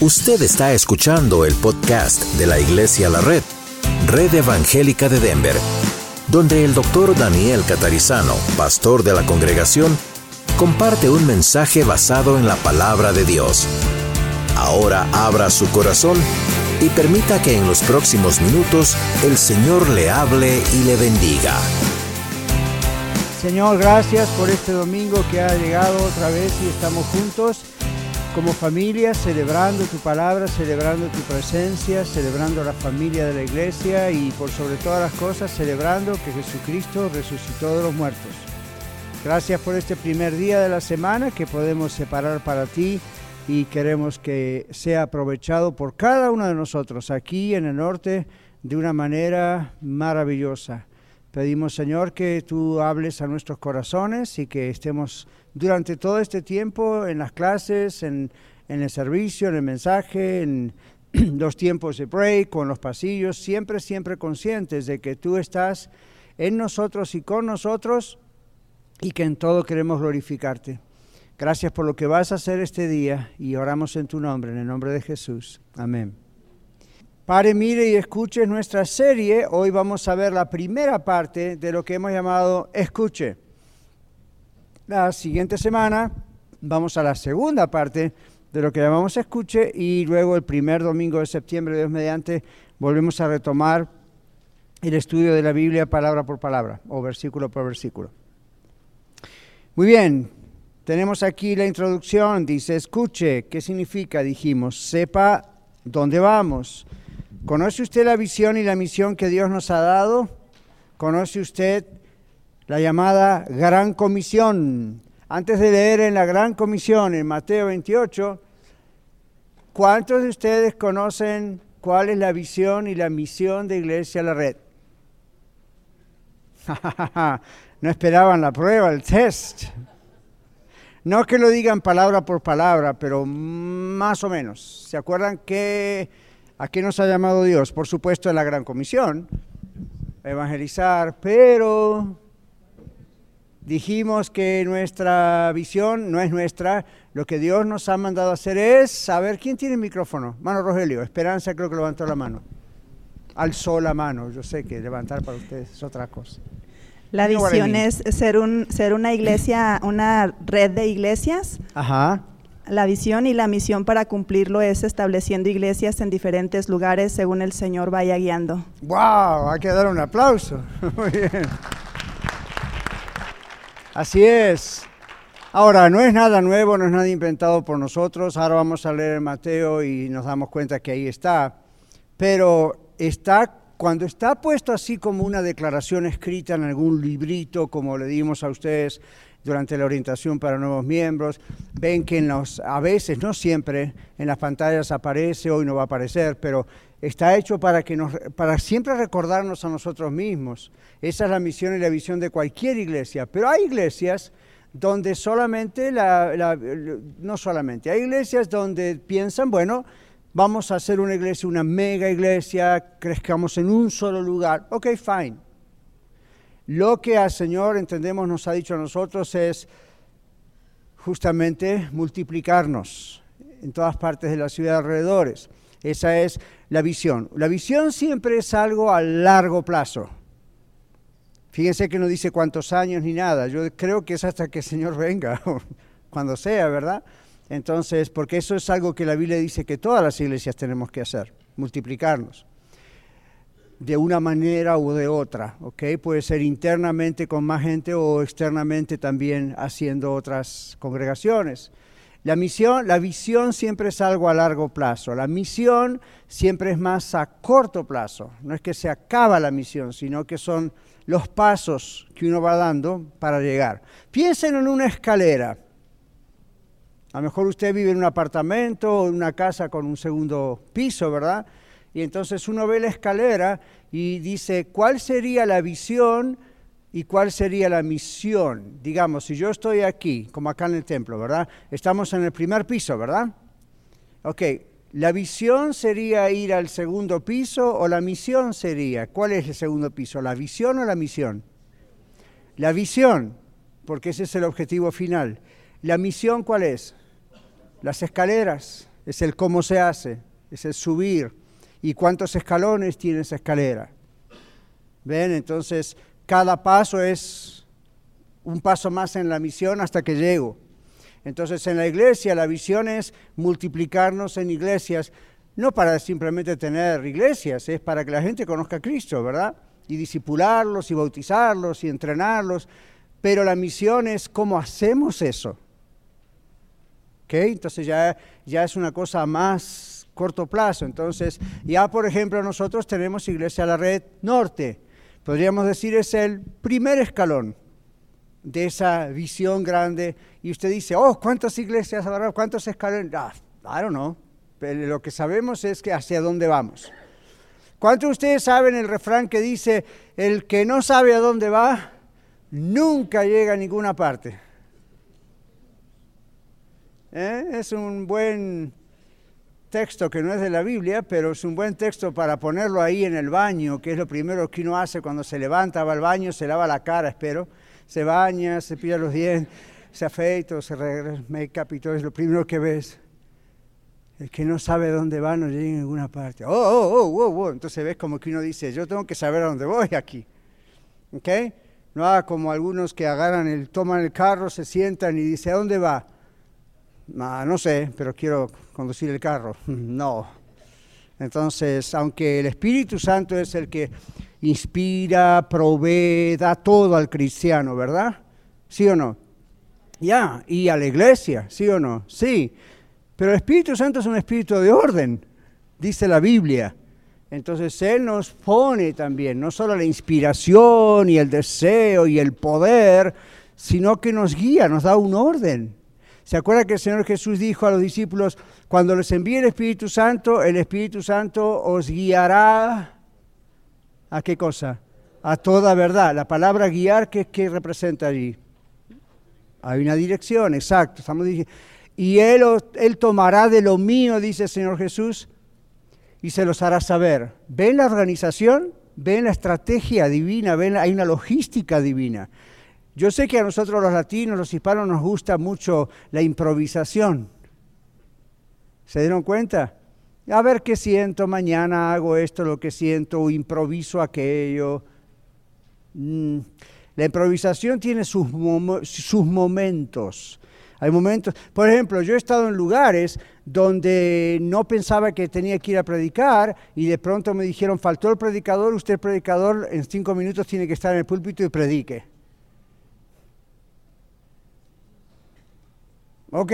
Usted está escuchando el podcast de la Iglesia La Red, Red Evangélica de Denver, donde el doctor Daniel Catarizano, pastor de la congregación, comparte un mensaje basado en la palabra de Dios. Ahora abra su corazón y permita que en los próximos minutos el Señor le hable y le bendiga. Señor, gracias por este domingo que ha llegado otra vez y estamos juntos como familia celebrando tu palabra, celebrando tu presencia, celebrando la familia de la iglesia y por sobre todas las cosas celebrando que Jesucristo resucitó de los muertos. Gracias por este primer día de la semana que podemos separar para ti y queremos que sea aprovechado por cada uno de nosotros aquí en el norte de una manera maravillosa. Pedimos, Señor, que tú hables a nuestros corazones y que estemos durante todo este tiempo en las clases, en, el servicio, en el mensaje, en los tiempos de break, con los pasillos, siempre, siempre conscientes de que tú estás en nosotros y con nosotros y que en todo queremos glorificarte. Gracias por lo que vas a hacer este día y oramos en tu nombre, en el nombre de Jesús. Amén. Pare, mire y escuche nuestra serie. Hoy vamos a ver la primera parte de lo que hemos llamado Escuche. La siguiente semana vamos a la segunda parte de lo que llamamos Escuche y luego el primer domingo de septiembre, Dios mediante, volvemos a retomar el estudio de la Biblia palabra por palabra o versículo por versículo. Muy bien, tenemos aquí la introducción, dice, escuche, ¿qué significa? Dijimos, sepa dónde vamos. ¿Conoce usted la visión y la misión que Dios nos ha dado? ¿Conoce usted la llamada Gran Comisión? Antes de leer en la Gran Comisión, en Mateo 28, ¿cuántos de ustedes conocen cuál es la visión y la misión de Iglesia La Red? no esperaban la prueba, el test. No que lo digan palabra por palabra, pero más o menos. ¿Se acuerdan que a qué nos ha llamado Dios? Por supuesto, la gran comisión, evangelizar, pero dijimos que nuestra visión no es nuestra, lo que Dios nos ha mandado a hacer es saber quién tiene el micrófono. Mano Rogelio, Esperanza creo que levantó la mano. Alzó la mano, yo sé que levantar para ustedes es otra cosa. La visión es ser, un, ser una iglesia, una red de iglesias. Ajá. La visión y la misión para cumplirlo es estableciendo iglesias en diferentes lugares según el Señor vaya guiando. ¡Wow! Hay que dar un aplauso. Muy bien. Así es. Ahora, no es nada nuevo, no es nada inventado por nosotros. Ahora vamos a leer Mateo y nos damos cuenta que ahí está. Pero está cuando está puesto así como una declaración escrita en algún librito, como le dimos a ustedes durante la orientación para nuevos miembros, ven que en los, a veces, no siempre, en las pantallas aparece, hoy no va a aparecer, pero está hecho para, que nos, para siempre recordarnos a nosotros mismos. Esa es la misión y la visión de cualquier iglesia, pero hay iglesias donde solamente, la, no solamente, hay iglesias donde piensan, bueno, vamos a hacer una iglesia, una mega iglesia, crezcamos en un solo lugar. Ok, fine. Lo que al Señor, entendemos, nos ha dicho a nosotros es justamente multiplicarnos en todas partes de la ciudad alrededores. Esa es la visión. La visión siempre es algo a largo plazo. Fíjense que no dice cuántos años ni nada. Yo creo que es hasta que el Señor venga, cuando sea, ¿verdad? Entonces, porque eso es algo que la Biblia dice que todas las iglesias tenemos que hacer, multiplicarnos de una manera u de otra, ¿ok? Puede ser internamente con más gente o externamente también haciendo otras congregaciones. La misión, la visión siempre es algo a largo plazo. La misión siempre es más a corto plazo. No es que se acaba la misión, sino que son los pasos que uno va dando para llegar. Piensen en una escalera. A lo mejor usted vive en un apartamento o en una casa con un segundo piso, ¿verdad? Y entonces uno ve la escalera y dice, ¿cuál sería la visión y cuál sería la misión? Digamos, si yo estoy aquí, como acá en el templo, ¿verdad? Estamos en el primer piso, ¿verdad? Ok, ¿la visión sería ir al segundo piso o la misión sería? ¿Cuál es el segundo piso? ¿La visión o la misión? La visión, porque ese es el objetivo final. ¿La misión cuál es? las escaleras. es el cómo se hace, es el subir. ¿Y cuántos escalones tiene esa escalera? ¿Ven? Entonces, cada paso es un paso más en la misión hasta que llego. Entonces, en la iglesia la visión es multiplicarnos en iglesias, no para simplemente tener iglesias, es para que la gente conozca a Cristo, ¿verdad? Y disipularlos y bautizarlos y entrenarlos. Pero la misión es cómo hacemos eso. ¿Ok? Entonces ya, ya es una cosa más corto plazo. Entonces, ya por ejemplo nosotros tenemos Iglesia la Red Norte. Podríamos decir es el primer escalón de esa visión grande. Y usted dice, oh, ¿cuántas iglesias habrá? ¿Cuántos escalones? Ah, I don't know lo que sabemos es que hacia dónde vamos. ¿Cuántos de ustedes saben el refrán que dice, el que no sabe a dónde va, nunca llega a ninguna parte? ¿Eh? Es un buen texto que no es de la Biblia, pero es un buen texto para ponerlo ahí en el baño, que es lo primero que uno hace cuando se levanta, va al baño, se lava la cara, espero, se baña, se pilla los dientes, se afeita, se regresa, make-up y todo, es lo primero que ves. El que no sabe dónde va no llega a ninguna parte. Oh, oh, oh, oh, oh. Entonces ves como que uno dice, yo tengo que saber a dónde voy aquí. ¿Ok? No haga como algunos que agarran el, toman el carro, se sientan y dicen, ¿a dónde va? No sé, pero quiero conducir el carro. no. Entonces, aunque el Espíritu Santo es el que inspira, provee, da todo al cristiano, ¿verdad? ¿Sí o no? Ya, y a la iglesia, ¿sí o no? Sí. Pero el Espíritu Santo es un espíritu de orden, dice la Biblia. Entonces Él nos pone también no solo la inspiración y el deseo y el poder, sino que nos guía, nos da un orden. ¿Se acuerda que el Señor Jesús dijo a los discípulos, cuando les envíe el Espíritu Santo, el Espíritu Santo os guiará a qué cosa? A toda verdad. La palabra guiar, ¿qué, qué representa allí? Hay una dirección, exacto. Estamos y él, él tomará de lo mío, dice el Señor Jesús, y se los hará saber. ¿Ven la organización? ¿Ven la estrategia divina? ¿Ven? Hay una logística divina. Yo sé que a nosotros los latinos, los hispanos, nos gusta mucho la improvisación. ¿Se dieron cuenta? A ver qué siento, mañana hago esto, lo que siento, improviso aquello. Mm, la improvisación tiene sus, sus momentos. Hay momentos, por ejemplo, yo he estado en lugares donde no pensaba que tenía que ir a predicar y de pronto me dijeron, faltó el predicador, usted predicador en cinco minutos tiene que estar en el púlpito y predique. ¿Ok?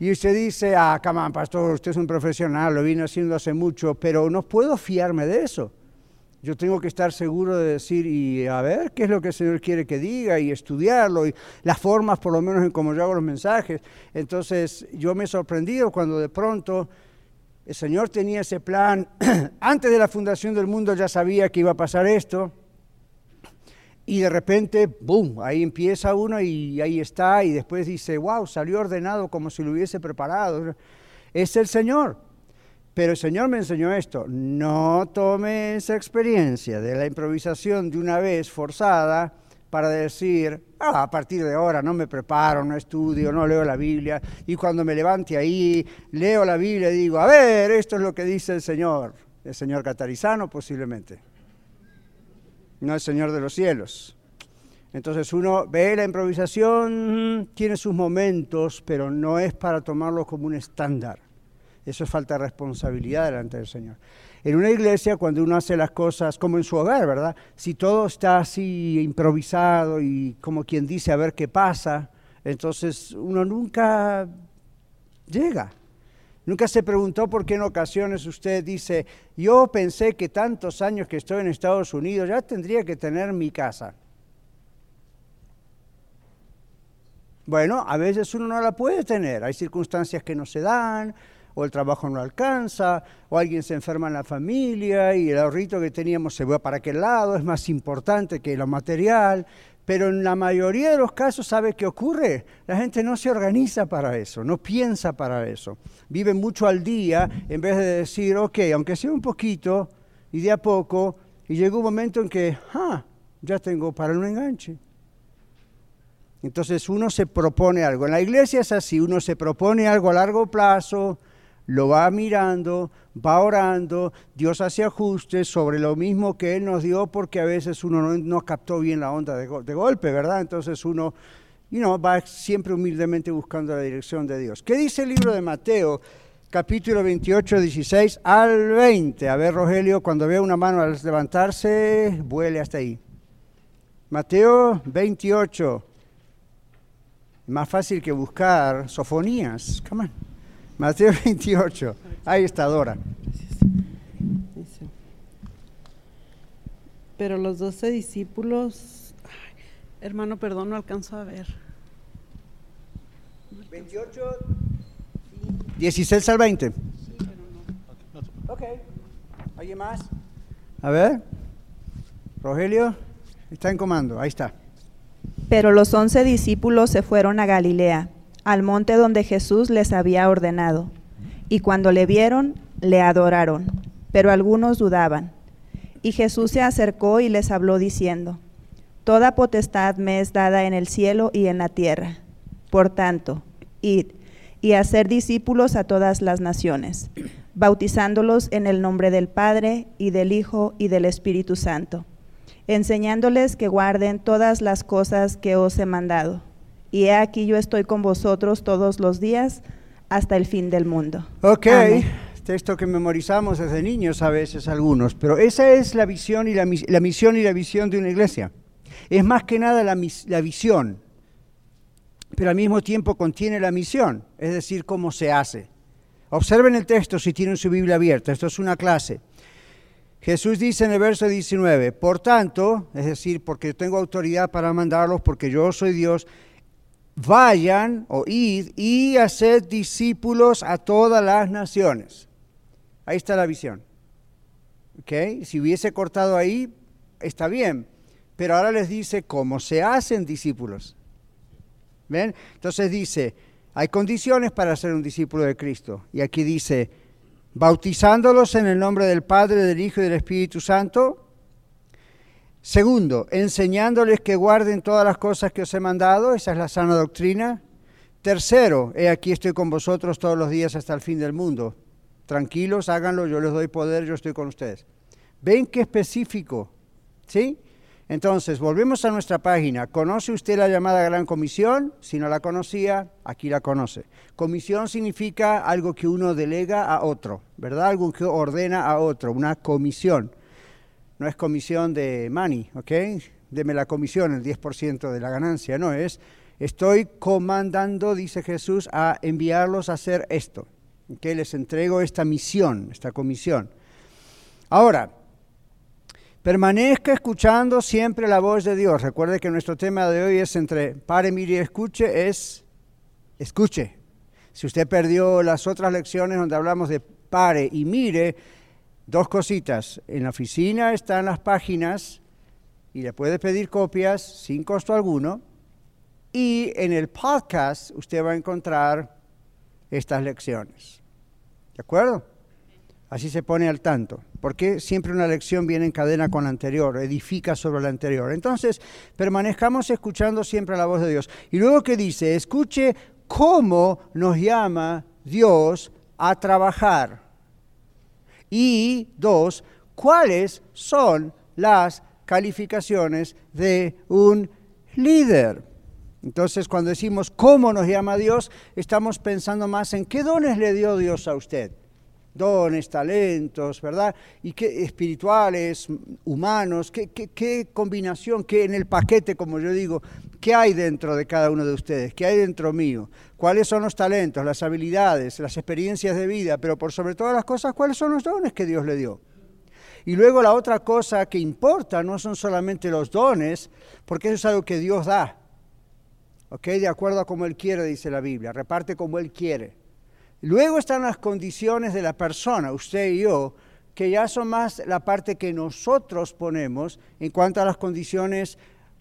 Y usted dice, ah, come pastor, usted es un profesional, lo vino haciendo hace mucho, pero no puedo fiarme de eso. Yo tengo que estar seguro de decir y a ver qué es lo que el Señor quiere que diga y estudiarlo y las formas, por lo menos en cómo yo hago los mensajes. Entonces yo me he sorprendido cuando de pronto el Señor tenía ese plan. Antes de la fundación del mundo ya sabía que iba a pasar esto. Y de repente, ¡boom! Ahí empieza uno y ahí está. Y después dice, wow, salió ordenado como si lo hubiese preparado. Es el Señor. Pero el Señor me enseñó esto, no tome esa experiencia de la improvisación de una vez forzada para decir, ah, a partir de ahora no me preparo, no estudio, no leo la Biblia, y cuando me levante ahí, leo la Biblia y digo, a ver, esto es lo que dice el Señor, el Señor catarizano posiblemente, no el Señor de los cielos. Entonces uno ve la improvisación, tiene sus momentos, pero no es para tomarlo como un estándar. Eso es falta de responsabilidad delante del Señor. En una iglesia, cuando uno hace las cosas como en su hogar, ¿verdad? Si todo está así improvisado y como quien dice a ver qué pasa, entonces uno nunca llega. Nunca se preguntó por qué en ocasiones usted dice, yo pensé que tantos años que estoy en Estados Unidos ya tendría que tener mi casa. Bueno, a veces uno no la puede tener, hay circunstancias que no se dan, o el trabajo no alcanza, o alguien se enferma en la familia y el ahorrito que teníamos se va para aquel lado, es más importante que lo material. Pero en la mayoría de los casos, ¿sabe qué ocurre? La gente no se organiza para eso, no piensa para eso. Vive mucho al día en vez de decir, ok, aunque sea un poquito y de a poco, y llega un momento en que, ah, ya tengo para un enganche. Entonces uno se propone algo. En la iglesia es así, uno se propone algo a largo plazo, lo va mirando, va orando, Dios hace ajustes sobre lo mismo que Él nos dio porque a veces uno no, captó bien la onda de, golpe, ¿verdad? Entonces uno va siempre humildemente buscando la dirección de Dios. ¿Qué dice el libro de Mateo? capítulo 28, 16 al 20. A ver, Rogelio, cuando vea una mano al levantarse, vuele hasta ahí. Mateo 28. Más fácil que buscar sofonías. Come on. Mateo 28. Ahí está Dora. Pero los doce discípulos, hermano, perdón, no alcanzo a ver. 28 16 al 20. Ok. ¿Alguien más? A ver. Rogelio, está en comando. Ahí está. Pero los once discípulos se fueron a Galilea, al monte donde Jesús les había ordenado. Y cuando le vieron, le adoraron, pero algunos dudaban. Y Jesús se acercó y les habló diciendo, Toda potestad me es dada en el cielo y en la tierra. Por tanto, id y hacer discípulos a todas las naciones, bautizándolos en el nombre del Padre y del Hijo y del Espíritu Santo, enseñándoles que guarden todas las cosas que os he mandado. Y he aquí yo estoy con vosotros todos los días hasta el fin del mundo. Ok, texto que memorizamos desde niños a veces algunos, pero esa es la visión y la, misión y la visión de una iglesia. Es más que nada la, la visión pero al mismo tiempo contiene la misión, es decir, cómo se hace. Observen el texto si tienen su Biblia abierta, esto es una clase. Jesús dice en el verso 19, por tanto, es decir, porque tengo autoridad para mandarlos, porque yo soy Dios, vayan o id y haced discípulos a todas las naciones. Ahí está la visión. ¿Okay? Si hubiese cortado ahí, está bien, pero ahora les dice cómo se hacen discípulos. ¿Ven? Entonces dice, hay condiciones para ser un discípulo de Cristo. Y aquí dice, bautizándolos en el nombre del Padre, del Hijo y del Espíritu Santo. Segundo, enseñándoles que guarden todas las cosas que os he mandado, esa es la sana doctrina. Tercero, he aquí estoy con vosotros todos los días hasta el fin del mundo. Tranquilos, háganlo, yo les doy poder, yo estoy con ustedes. ¿Ven qué específico? ¿Sí? Entonces, volvemos a nuestra página. ¿Conoce usted la llamada Gran Comisión? Si no la conocía, aquí la conoce. Comisión significa algo que uno delega a otro, ¿verdad? Algo que ordena a otro, una comisión. No es comisión de money, ¿ok? Deme la comisión, el 10% de la ganancia, no es. Estoy comandando, dice Jesús, a enviarlos a hacer esto. ¿ok? Les entrego esta misión, esta comisión. Ahora, Permanezca escuchando siempre la voz de Dios. Recuerde que nuestro tema de hoy es entre pare, mire y escuche, es escuche. Si usted perdió las otras lecciones donde hablamos de pare y mire, dos cositas. En la oficina están las páginas y le puede pedir copias sin costo alguno. Y en el podcast usted va a encontrar estas lecciones. ¿De acuerdo? Así se pone al tanto porque siempre una lección viene en cadena con la anterior, edifica sobre la anterior. Entonces, permanezcamos escuchando siempre la voz de Dios. Y luego que dice, escuche cómo nos llama Dios a trabajar. Y dos, cuáles son las calificaciones de un líder. Entonces, cuando decimos cómo nos llama Dios, estamos pensando más en qué dones le dio Dios a usted dones, talentos, ¿verdad? Y qué espirituales, humanos, qué, qué, combinación, qué en el paquete, como yo digo, qué hay dentro de cada uno de ustedes, qué hay dentro mío, cuáles son los talentos, las habilidades, las experiencias de vida, pero por sobre todas las cosas, cuáles son los dones que Dios le dio. Y luego la otra cosa que importa no son solamente los dones, porque eso es algo que Dios da. ¿Ok? De acuerdo a como Él quiere, dice la Biblia. Reparte como Él quiere. Luego están las condiciones de la persona, usted y yo, que ya son más la parte que nosotros ponemos en cuanto a las condiciones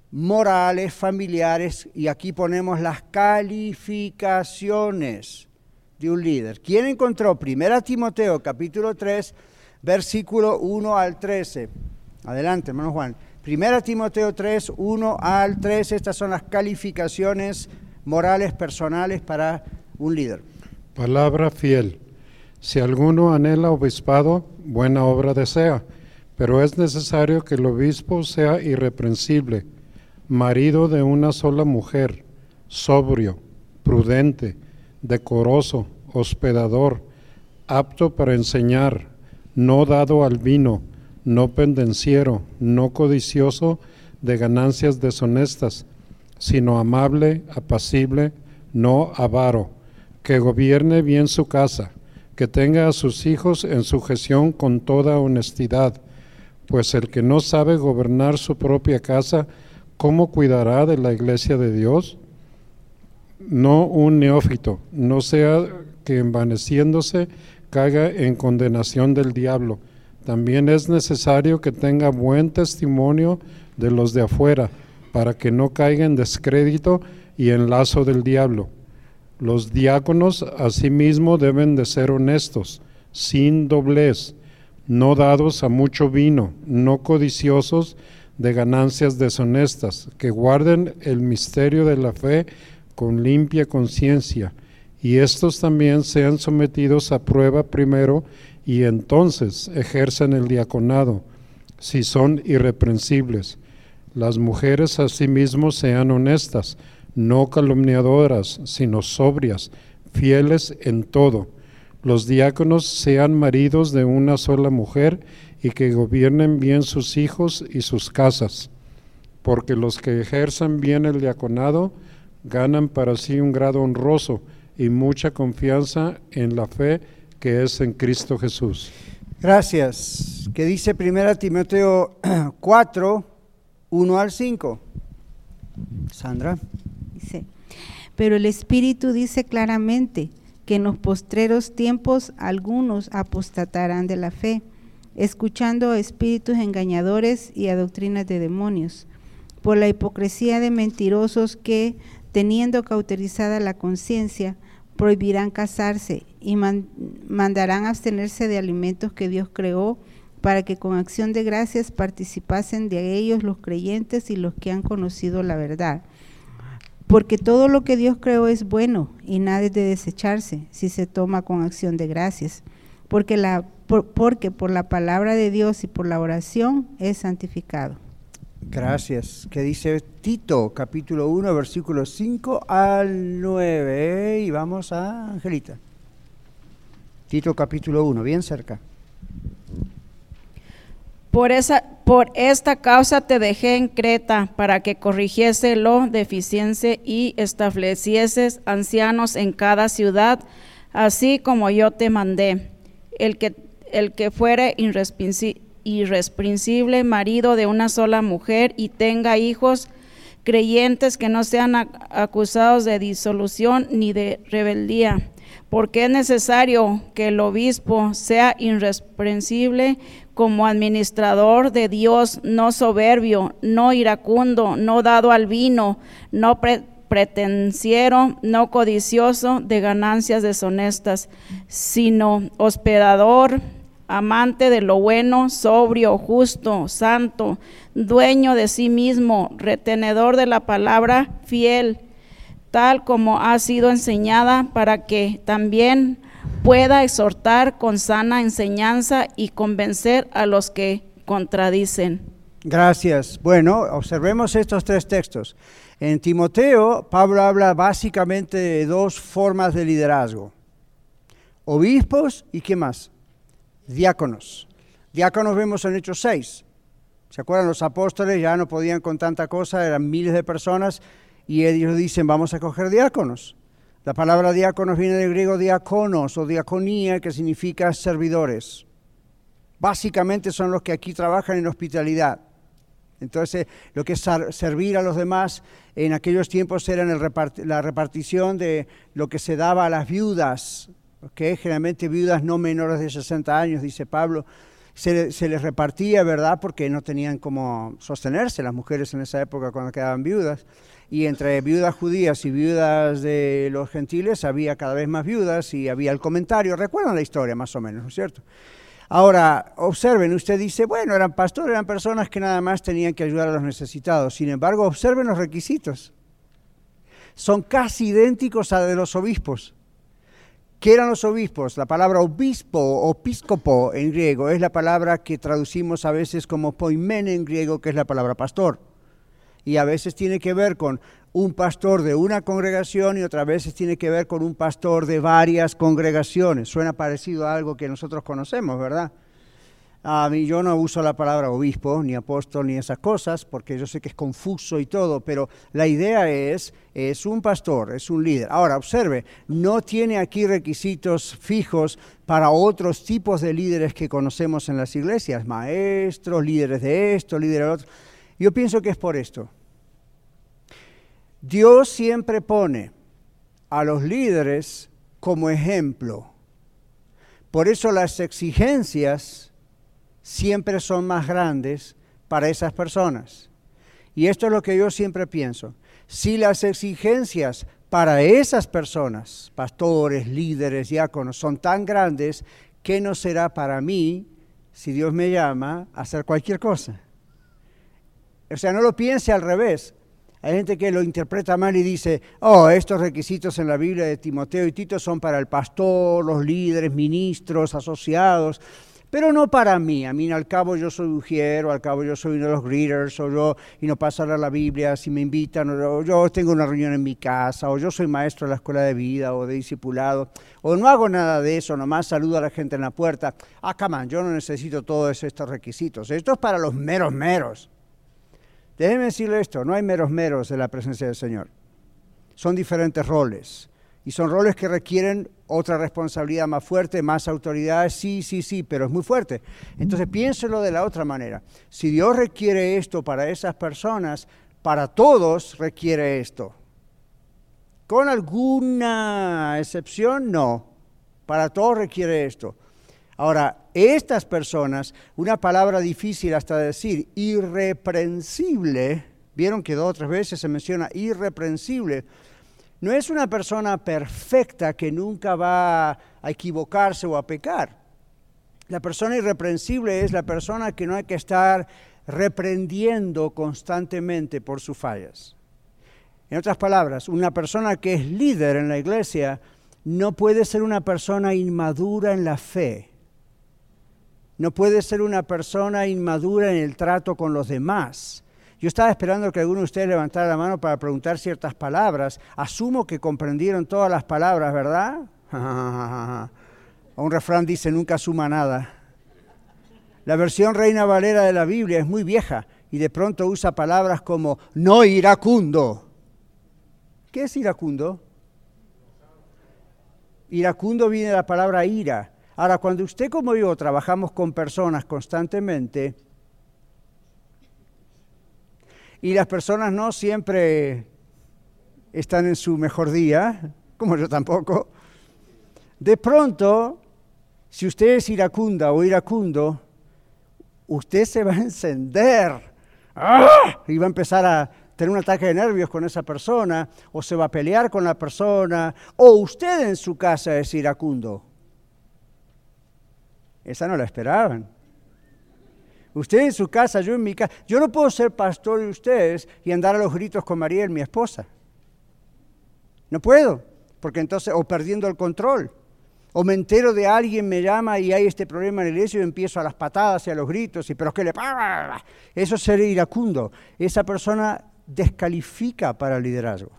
morales, familiares, y aquí ponemos las calificaciones de un líder. ¿Quién encontró? Primera Timoteo, capítulo 3, versículo 1 al 13. Adelante, hermano Juan. Primera Timoteo 3, 1 al 13. Estas son las calificaciones morales personales para un líder. Palabra fiel. Si alguno anhela obispado, buena obra desea, pero es necesario que el obispo sea irreprensible, marido de una sola mujer, sobrio, prudente, decoroso, hospedador, apto para enseñar, no dado al vino, no pendenciero, no codicioso de ganancias deshonestas, sino amable, apacible, no avaro, que gobierne bien su casa que tenga a sus hijos en sujeción con toda honestidad, pues el que no sabe gobernar su propia casa, ¿cómo cuidará de la iglesia de Dios? No un neófito, no sea que envaneciéndose caiga en condenación del diablo. También es necesario que tenga buen testimonio de los de afuera, para que no caiga en descrédito y en lazo del diablo los diáconos asimismo deben de ser honestos, sin doblez, no dados a mucho vino, no codiciosos de ganancias deshonestas, que guarden el misterio de la fe con limpia conciencia, y estos también sean sometidos a prueba primero y entonces ejercen el diaconado, si son irreprensibles. Las mujeres asimismo sean honestas, no calumniadoras, sino sobrias, fieles en todo. Los diáconos sean maridos de una sola mujer y que gobiernen bien sus hijos y sus casas, porque los que ejerzan bien el diaconado ganan para sí un grado honroso y mucha confianza en la fe que es en Cristo Jesús. Gracias. Que dice 1 Timoteo 4, 1 al 5. Sandra pero el Espíritu dice claramente que en los postreros tiempos algunos apostatarán de la fe, escuchando a espíritus engañadores y a doctrinas de demonios, por la hipocresía de mentirosos que, teniendo cauterizada la conciencia, prohibirán casarse y mandarán abstenerse de alimentos que Dios creó para que con acción de gracias participasen de ellos los creyentes y los que han conocido la verdad porque todo lo que Dios creó es bueno y nada es de desecharse si se toma con acción de gracias, porque, la, por, porque por la palabra de Dios y por la oración es santificado. Gracias. ¿Qué dice Tito, capítulo 1, versículo 5 al 9? Y vamos a Angelita. Tito, capítulo 1, bien cerca. Por, esa, por esta causa te dejé en Creta para que corrigiese lo deficiente y establecieses ancianos en cada ciudad, así como yo te mandé. El que, el que fuere irresprensible marido de una sola mujer y tenga hijos creyentes que no sean acusados de disolución ni de rebeldía porque es necesario que el obispo sea irresprensible como administrador de Dios, no soberbio, no iracundo, no dado al vino, no pretenciero, no codicioso de ganancias deshonestas, sino hospedador, amante de lo bueno, sobrio, justo, santo, dueño de sí mismo, retenedor de la palabra, fiel, tal como ha sido enseñada, para que también pueda exhortar con sana enseñanza y convencer a los que contradicen. Gracias. Bueno, observemos estos tres textos. En Timoteo, Pablo habla básicamente de dos formas de liderazgo. Obispos y qué más? Diáconos. Diáconos vemos en Hechos 6. ¿Se acuerdan? Los apóstoles ya no podían con tanta cosa, eran miles de personas y ellos dicen, vamos a coger diáconos. La palabra diáconos viene del griego diáconos o diaconía, que significa servidores. Básicamente son los que aquí trabajan en hospitalidad. Entonces, lo que es servir a los demás en aquellos tiempos era la repartición de lo que se daba a las viudas, que generalmente viudas no menores de 60 años, dice Pablo, se, se, les repartía, ¿verdad? Porque no tenían cómo sostenerse las mujeres en esa época cuando quedaban viudas y entre viudas judías y viudas de los gentiles había cada vez más viudas y había el comentario. Recuerdan la historia más o menos, ¿no es cierto? Ahora, observen, usted dice, bueno, eran pastores, eran personas que nada más tenían que ayudar a los necesitados. Sin embargo, observen los requisitos. Son casi idénticos a de los obispos. ¿Qué eran los obispos? La palabra obispo o episcopo en griego es la palabra que traducimos a veces como poimen en griego, que es la palabra pastor. Y a veces tiene que ver con un pastor de una congregación y otras veces tiene que ver con un pastor de varias congregaciones. Suena parecido a algo que nosotros conocemos, ¿verdad? A mí yo no uso la palabra obispo, ni apóstol, ni esas cosas, porque yo sé que es confuso y todo, pero la idea es, es un pastor, es un líder. Ahora, observe, no tiene aquí requisitos fijos para otros tipos de líderes que conocemos en las iglesias, maestros, líderes de esto, líderes de otro. Yo pienso que es por esto. Dios siempre pone a los líderes como ejemplo. Por eso las exigencias siempre son más grandes para esas personas. Y esto es lo que yo siempre pienso. Si las exigencias para esas personas, pastores, líderes, diáconos, son tan grandes, ¿qué no será para mí si Dios me llama a hacer cualquier cosa? O sea, no lo piense al revés. Hay gente que lo interpreta mal y dice, oh, estos requisitos en la Biblia de Timoteo y Tito son para el pastor, los líderes, ministros, asociados pero no para mí. A mí al cabo yo soy ujiero, al cabo yo soy uno de los greeters, o yo, y no paso a la Biblia si me invitan, o yo tengo una reunión en mi casa, o yo soy maestro de la escuela de vida o de discipulado, o no hago nada de eso, nomás saludo a la gente en la puerta. Ah, come yo no necesito todos estos requisitos. Esto es para los meros meros. Déjenme decirle esto, no hay meros meros en la presencia del Señor. Son diferentes roles. Y son roles que requieren otra responsabilidad más fuerte, más autoridad, sí, sí, sí, pero es muy fuerte. Entonces piénselo de la otra manera. Si Dios requiere esto para esas personas, para todos requiere esto. Con alguna excepción, no. Para todos requiere esto. Ahora, estas personas, una palabra difícil hasta decir, irreprensible, vieron que dos o tres veces se menciona irreprensible, no es una persona perfecta que nunca va a equivocarse o a pecar. La persona irreprensible es la persona que no hay que estar reprendiendo constantemente por sus fallas. En otras palabras, una persona que es líder en la iglesia no puede ser una persona inmadura en la fe. No puede ser una persona inmadura en el trato con los demás. Yo estaba esperando que alguno de ustedes levantara la mano para preguntar ciertas palabras. Asumo que comprendieron todas las palabras, ¿verdad? Un refrán dice, nunca suma nada. La versión Reina Valera de la Biblia es muy vieja y de pronto usa palabras como no iracundo. ¿Qué es iracundo? Iracundo viene de la palabra ira. Ahora, cuando usted como yo trabajamos con personas constantemente, y las personas no siempre están en su mejor día, como yo tampoco. De pronto, si usted es iracunda o iracundo, usted se va a encender ¡Ah! y va a empezar a tener un ataque de nervios con esa persona, o se va a pelear con la persona, o usted en su casa es iracundo. Esa no la esperaban. Usted en su casa, yo en mi casa. Yo no puedo ser pastor de ustedes y andar a los gritos con María, mi esposa. No puedo, porque entonces, o perdiendo el control, o me entero de alguien, me llama y hay este problema en el iglesia y empiezo a las patadas y a los gritos, y pero que le... Eso sería iracundo. Esa persona descalifica para el liderazgo.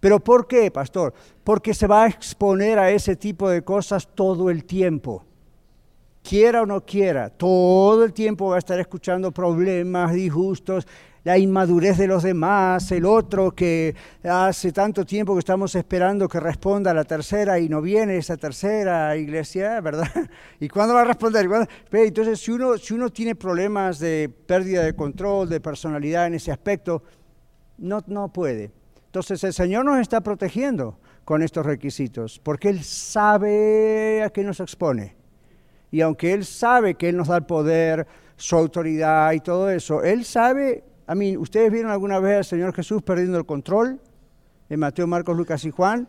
¿Pero por qué, pastor? Porque se va a exponer a ese tipo de cosas todo el tiempo quiera o no quiera, todo el tiempo va a estar escuchando problemas, disgustos, la inmadurez de los demás, el otro que hace tanto tiempo que estamos esperando que responda a la tercera y no viene esa tercera iglesia, ¿verdad? ¿Y cuándo va a responder? Entonces, si uno, si uno tiene problemas de pérdida de control, de personalidad en ese aspecto, no, no puede. Entonces, el Señor nos está protegiendo con estos requisitos, porque Él sabe a qué nos expone. Y aunque Él sabe que Él nos da el poder, su autoridad y todo eso, Él sabe, a mí, ¿ustedes vieron alguna vez al Señor Jesús perdiendo el control? En Mateo, Marcos, Lucas y Juan.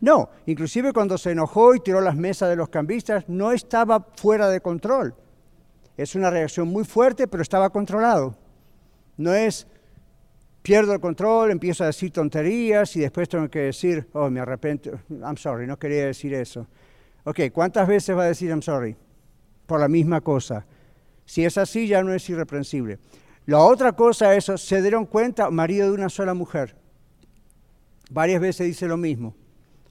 No, inclusive cuando se enojó y tiró las mesas de los cambistas, no estaba fuera de control. Es una reacción muy fuerte, pero estaba controlado. No es pierdo el control, empiezo a decir tonterías y después tengo que decir, oh, me arrepiento, I'm sorry, no quería decir eso. Ok, ¿cuántas veces va a decir I'm sorry? Por la misma cosa. Si es así, ya no es irreprensible. La otra cosa es, se dieron cuenta, marido de una sola mujer. Varias veces dice lo mismo.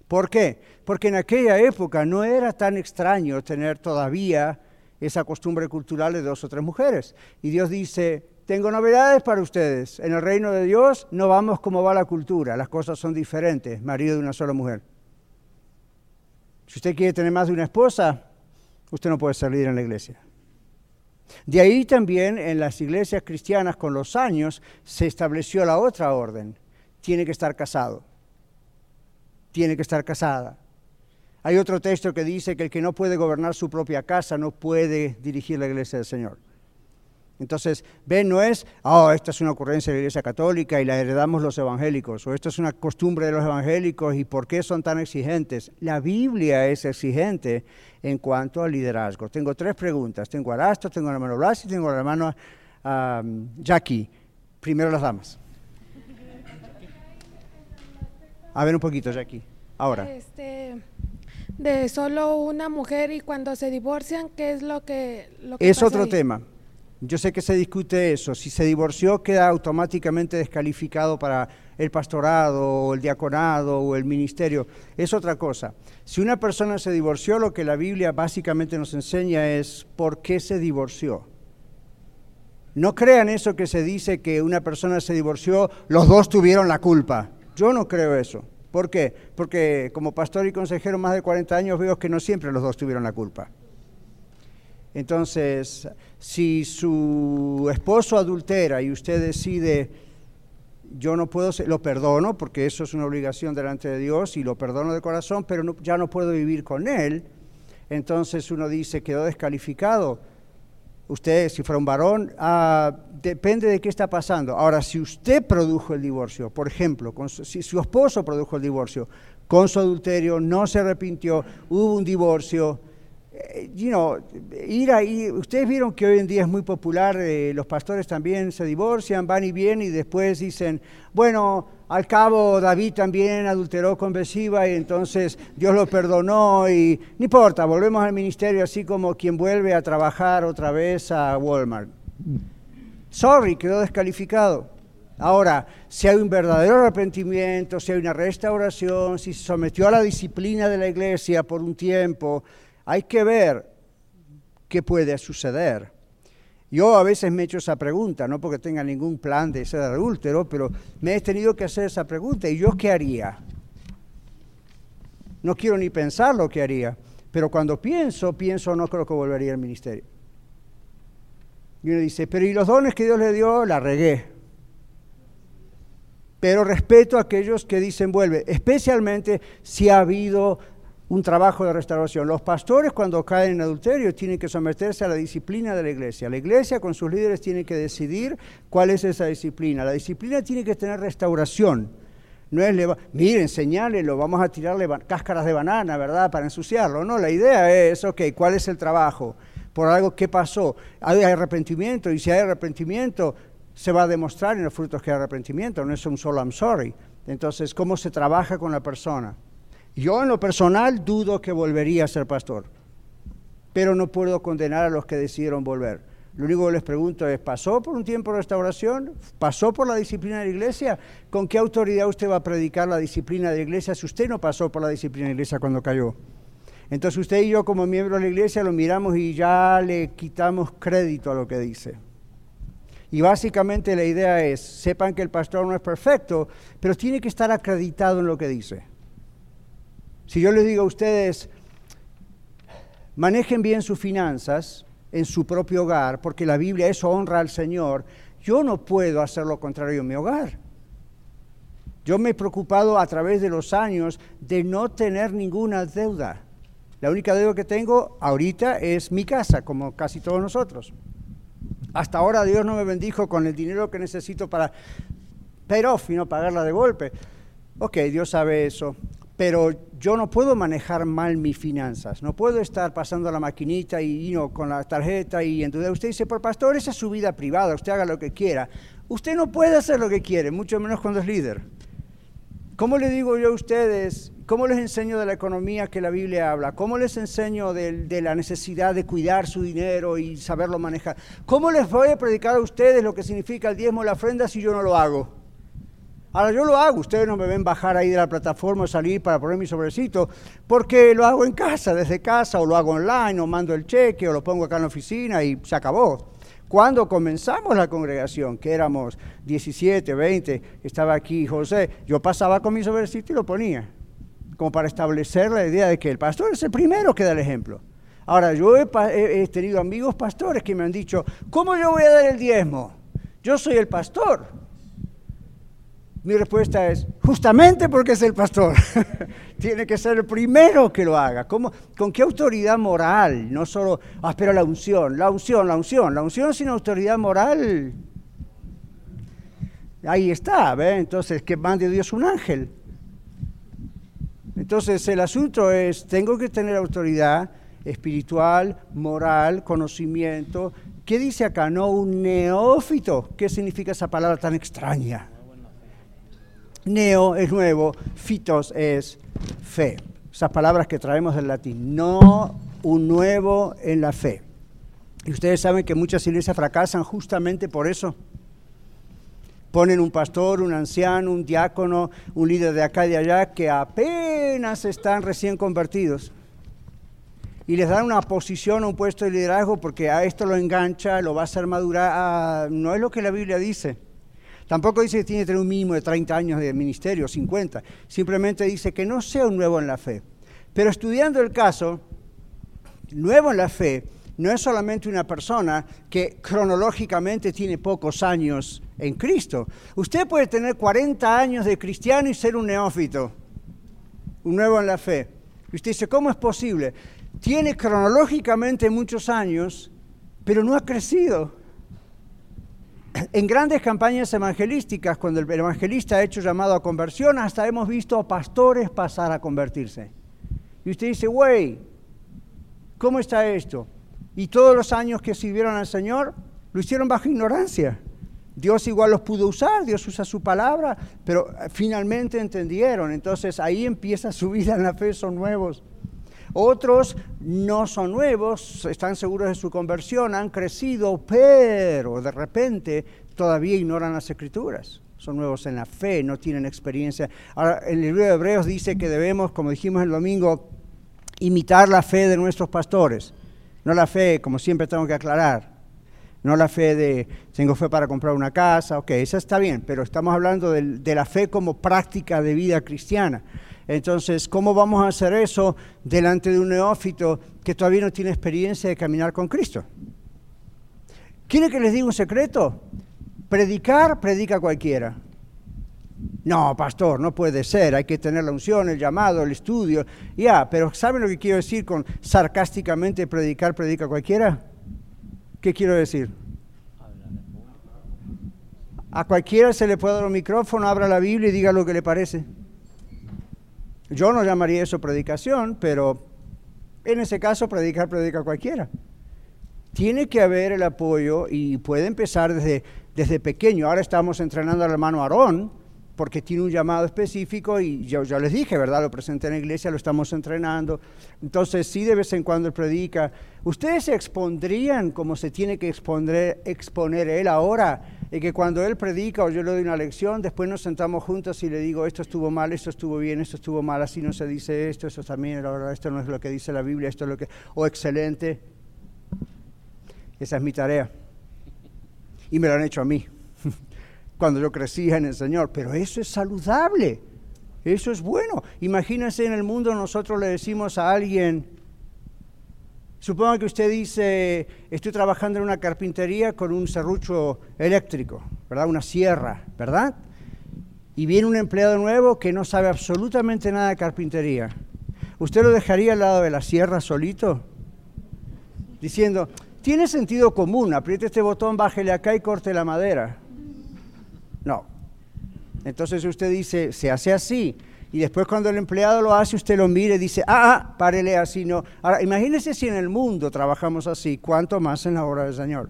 ¿Por qué? Porque en aquella época no era tan extraño tener todavía esa costumbre cultural de dos o tres mujeres. Y Dios dice, tengo novedades para ustedes. En el reino de Dios no vamos como va la cultura, las cosas son diferentes, marido de una sola mujer. Si usted quiere tener más de una esposa, usted no puede salir en la iglesia. De ahí también en las iglesias cristianas con los años se estableció la otra orden. Tiene que estar casado. Tiene que estar casada. Hay otro texto que dice que el que no puede gobernar su propia casa no puede dirigir la iglesia del Señor. Entonces, ven, no es, oh, esta es una ocurrencia de la Iglesia Católica y la heredamos los evangélicos, o esto es una costumbre de los evangélicos y por qué son tan exigentes. La Biblia es exigente en cuanto al liderazgo. Tengo tres preguntas. Tengo a Arasto, tengo a la hermano Blas y tengo a la hermana Jackie. Primero las damas. A ver un poquito, Jackie. Ahora. Este, de solo una mujer y cuando se divorcian, ¿qué es lo que... Lo que es pasa otro ahí? tema. Yo sé que se discute eso. Si se divorció, queda automáticamente descalificado para el pastorado o el diaconado o el ministerio. Es otra cosa. Si una persona se divorció, lo que la Biblia básicamente nos enseña es por qué se divorció. No crean eso que se dice que una persona se divorció, los dos tuvieron la culpa. Yo no creo eso. ¿Por qué? Porque como pastor y consejero más de 40 años veo que no siempre los dos tuvieron la culpa. Entonces, si su esposo adultera y usted decide, yo no puedo, lo perdono, porque eso es una obligación delante de Dios y lo perdono de corazón, pero no- ya no puedo vivir con él, entonces uno dice, quedó descalificado. Usted, si fuera un varón, ah, depende de qué está pasando. Ahora, si usted produjo el divorcio, por ejemplo, con su- si su esposo produjo el divorcio, con su adulterio, no se arrepintió, hubo un divorcio, you know, ir ahí, ustedes vieron que hoy en día es muy popular, eh, los pastores también se divorcian, van y vienen y después dicen, bueno, al cabo David también adulteró con Besiba y entonces Dios lo perdonó y no importa, volvemos al ministerio así como quien vuelve a trabajar otra vez a Walmart. Sorry, quedó descalificado. Ahora, si hay un verdadero arrepentimiento, si hay una restauración, si se sometió a la disciplina de la iglesia por un tiempo, hay que ver qué puede suceder. Yo a veces me he hecho esa pregunta, no porque tenga ningún plan de ser adúltero, pero me he tenido que hacer esa pregunta. ¿Y yo qué haría? No quiero ni pensar lo que haría, pero cuando pienso, pienso, no creo que volvería al ministerio. Y uno dice, pero ¿y los dones que Dios le dio? La regué. Pero respeto a aquellos que dicen vuelve, especialmente si ha habido un trabajo de restauración. Los pastores cuando caen en adulterio tienen que someterse a la disciplina de la iglesia. La iglesia con sus líderes tiene que decidir cuál es esa disciplina. La disciplina tiene que tener restauración. No es, miren, señálenlo, vamos a tirarle cáscaras de banana, ¿verdad? Para ensuciarlo. No, la idea es, ok, ¿cuál es el trabajo? Por algo que pasó. Hay arrepentimiento y si hay arrepentimiento, se va a demostrar en los frutos que hay arrepentimiento, no es un solo I'm sorry. Entonces, ¿cómo se trabaja con la persona? Yo en lo personal dudo que volvería a ser pastor, pero no puedo condenar a los que decidieron volver. Lo único que les pregunto es, ¿pasó por un tiempo de restauración? ¿Pasó por la disciplina de la iglesia? ¿Con qué autoridad usted va a predicar la disciplina de la iglesia si usted no pasó por la disciplina de la iglesia cuando cayó? Entonces usted y yo como miembros de la iglesia lo miramos y ya le quitamos crédito a lo que dice. Y básicamente la idea es, sepan que el pastor no es perfecto, pero tiene que estar acreditado en lo que dice. Si yo les digo a ustedes, manejen bien sus finanzas en su propio hogar, porque la Biblia eso honra al Señor, yo no puedo hacer lo contrario en mi hogar. Yo me he preocupado a través de los años de no tener ninguna deuda. La única deuda que tengo ahorita es mi casa, como casi todos nosotros. Hasta ahora Dios no me bendijo con el dinero que necesito para pay off y no pagarla de golpe. Ok, Dios sabe eso, pero yo no puedo manejar mal mis finanzas, no puedo estar pasando la maquinita y you know, con la tarjeta y entonces usted dice, por pastor, esa es su vida privada, usted haga lo que quiera. Usted no puede hacer lo que quiere, mucho menos cuando es líder. ¿Cómo le digo yo a ustedes, cómo les enseño de la economía que la Biblia habla? ¿Cómo les enseño de, la necesidad de cuidar su dinero y saberlo manejar? ¿Cómo les voy a predicar a ustedes lo que significa el diezmo y la ofrenda si yo no lo hago? Ahora yo lo hago, ustedes no me ven bajar ahí de la plataforma salir para poner mi sobrecito, porque lo hago en casa, desde casa, o lo hago online, o mando el cheque, o lo pongo acá en la oficina y se acabó. Cuando comenzamos la congregación, que éramos 17, 20, estaba aquí José, yo pasaba con mi sobrecito y lo ponía, como para establecer la idea de que el pastor es el primero que da el ejemplo. Ahora, yo he, he tenido amigos pastores que me han dicho, ¿cómo yo voy a dar el diezmo? Yo soy el pastor. Mi respuesta es, justamente porque es el pastor. Tiene que ser el primero que lo haga. ¿Cómo, ¿Con qué autoridad moral? No solo, ah, pero la unción, la unción, la unción. La unción sin autoridad moral. Ahí está, ¿ve? Entonces, que mande Dios un ángel. Entonces, el asunto es, tengo que tener autoridad espiritual, moral, conocimiento. ¿Qué dice acá? No un neófito. ¿Qué significa esa palabra tan extraña? Neo es nuevo, fitos es fe. Esas palabras que traemos del latín. No un nuevo en la fe. Y ustedes saben que muchas iglesias fracasan justamente por eso. Ponen un pastor, un anciano, un diácono, un líder de acá y de allá que apenas están recién convertidos. Y les dan una posición, un puesto de liderazgo porque a esto lo engancha, lo va a hacer madurar. Ah, no es lo que la Biblia dice. Tampoco dice que tiene que tener un mínimo de 30 años de ministerio, 50. Simplemente dice que no sea un nuevo en la fe. Pero estudiando el caso, nuevo en la fe no es solamente una persona que cronológicamente tiene pocos años en Cristo. Usted puede tener 40 años de cristiano y ser un neófito, un nuevo en la fe. Y usted dice, ¿cómo es posible? Tiene cronológicamente muchos años, pero no ha crecido en grandes campañas evangelísticas, cuando el evangelista ha hecho llamado a conversión, hasta hemos visto a pastores pasar a convertirse. Y usted dice, güey, ¿cómo está esto? Y todos los años que sirvieron al Señor lo hicieron bajo ignorancia. Dios igual los pudo usar, Dios usa su palabra, pero finalmente entendieron. Entonces ahí empieza su vida en la fe, son nuevos. Otros no son nuevos, están seguros de su conversión, han crecido, pero de repente todavía ignoran las escrituras. Son nuevos en la fe, no tienen experiencia. Ahora, el libro de Hebreos dice que debemos, como dijimos el domingo, imitar la fe de nuestros pastores. No la fe, como siempre tengo que aclarar, no la fe de tengo fe para comprar una casa, ok, esa está bien, pero estamos hablando de, de la fe como práctica de vida cristiana. Entonces, ¿cómo vamos a hacer eso delante de un neófito que todavía no tiene experiencia de caminar con Cristo? ¿Quiere que les diga un secreto? Predicar, predica cualquiera. No, pastor, no puede ser, hay que tener la unción, el llamado, el estudio. Ya, pero ¿saben lo que quiero decir con sarcásticamente predicar, predica cualquiera? ¿Qué quiero decir? A cualquiera se le puede dar un micrófono, abra la Biblia y diga lo que le parece. Yo no llamaría eso predicación, pero en ese caso predicar predica cualquiera. Tiene que haber el apoyo y puede empezar desde, desde pequeño. Ahora estamos entrenando al hermano Aarón porque tiene un llamado específico y yo ya les dije, ¿verdad? Lo presenté en la iglesia, lo estamos entrenando. Entonces, sí, de vez en cuando predica. ¿Ustedes se expondrían como se tiene que exponer, exponer él ahora? Y que cuando él predica o yo le doy una lección, después nos sentamos juntos y le digo, esto estuvo mal, esto estuvo bien, esto estuvo mal, así no se dice esto, eso también, esto no es lo que dice la Biblia, esto es lo que... O excelente. Esa es mi tarea. Y me lo han hecho a mí cuando yo crecía en el Señor, pero eso es saludable, eso es bueno. Imagínense en el mundo nosotros le decimos a alguien, suponga que usted dice, estoy trabajando en una carpintería con un serrucho eléctrico, ¿verdad? Una sierra, ¿verdad? Y viene un empleado nuevo que no sabe absolutamente nada de carpintería. ¿Usted lo dejaría al lado de la sierra solito? Diciendo, tiene sentido común, apriete este botón, bájele acá y corte la madera. No. Entonces usted dice, se hace así. Y después cuando el empleado lo hace, usted lo mire y dice, ah, ah, párele así, no. Ahora, imagínese si en el mundo trabajamos así, cuánto más en la obra del Señor.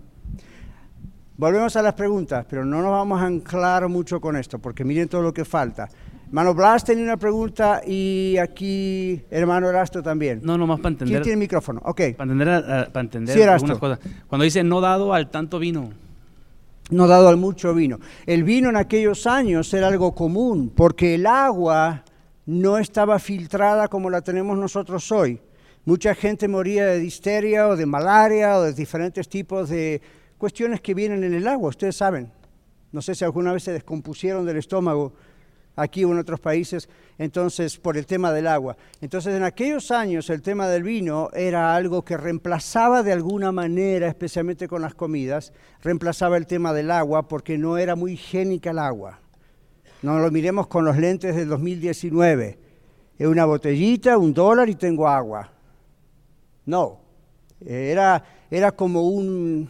Volvemos a las preguntas, pero no nos vamos a anclar mucho con esto, porque miren todo lo que falta. Hermano Blas tenía una pregunta y aquí hermano Erasto también. No, nomás para entender. ¿Quién tiene el micrófono? Ok. Para entender, para entender Sí, algunas cosas. Cuando dice no dado al tanto vino. no dado al mucho vino. El vino en aquellos años era algo común, porque el agua no estaba filtrada como la tenemos nosotros hoy. Mucha gente moría de disteria o de malaria o de diferentes tipos de cuestiones que vienen en el agua, ustedes saben. No sé si alguna vez se descompusieron del estómago aquí o en otros países, entonces por el tema del agua. Entonces en aquellos años el tema del vino era algo que reemplazaba de alguna manera, especialmente con las comidas, reemplazaba el tema del agua porque no era muy higiénica el agua. No lo miremos con los lentes del 2019. Es una botellita, un dólar y tengo agua. No, era, era como un...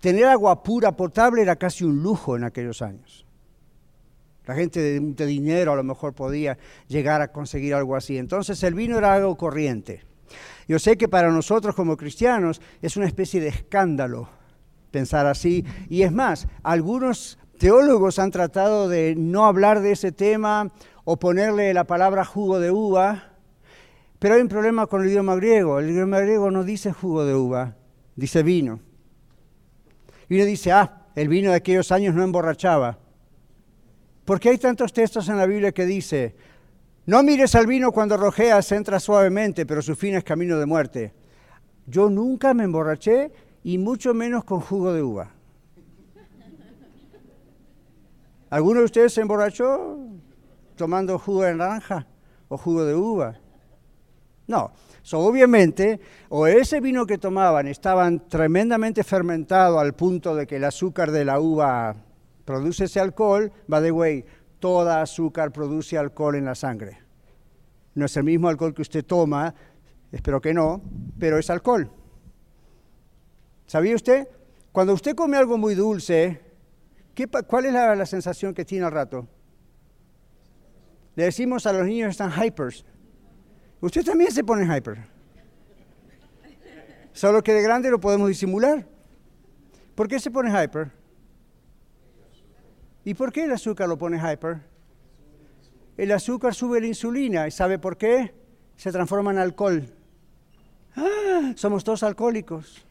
Tener agua pura, potable, era casi un lujo en aquellos años. La gente de, de dinero a lo mejor podía llegar a conseguir algo así. Entonces el vino era algo corriente. Yo sé que para nosotros como cristianos es una especie de escándalo pensar así. Y es más, algunos teólogos han tratado de no hablar de ese tema o ponerle la palabra jugo de uva, pero hay un problema con el idioma griego. El idioma griego no dice jugo de uva, dice vino. Y uno dice, ah, el vino de aquellos años no emborrachaba. ¿Por qué hay tantos textos en la Biblia que dice, no mires al vino cuando rojeas, entra suavemente, pero su fin es camino de muerte? Yo nunca me emborraché y mucho menos con jugo de uva. ¿Alguno de ustedes se emborrachó tomando jugo de naranja o jugo de uva? No. So, obviamente, o ese vino que tomaban estaban tremendamente fermentado al punto de que el azúcar de la uva produce ese alcohol, by the way, toda azúcar produce alcohol en la sangre. No es el mismo alcohol que usted toma, espero que no, pero es alcohol. ¿Sabía usted? Cuando usted come algo muy dulce, ¿qué ¿cuál es la, sensación que tiene al rato? Le decimos a los niños están hypers. Usted también se pone hyper. Solo que de grande lo podemos disimular. ¿Por qué se pone hyper? ¿Y por qué el azúcar lo pone hyper? El azúcar sube la insulina. ¿Y sabe por qué? Se transforma en alcohol. ¡Ah! Somos todos alcohólicos.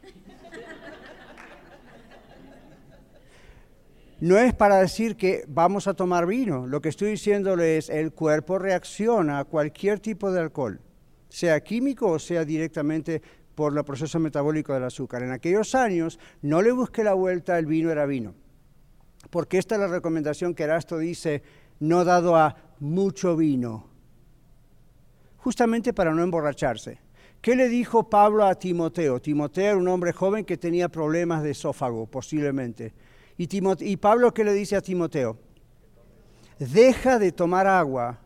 No es para decir que vamos a tomar vino. Lo que estoy diciéndole es el cuerpo reacciona a cualquier tipo de alcohol, sea químico o sea directamente por el proceso metabólico del azúcar. En aquellos años no le busqué la vuelta, el vino era vino. Porque esta es la recomendación que Erasto dice, no dado a mucho vino, justamente para no emborracharse. ¿Qué le dijo Pablo a Timoteo? Timoteo era un hombre joven que tenía problemas de esófago, posiblemente. ¿Y, Pablo qué le dice a Timoteo? Deja de tomar agua.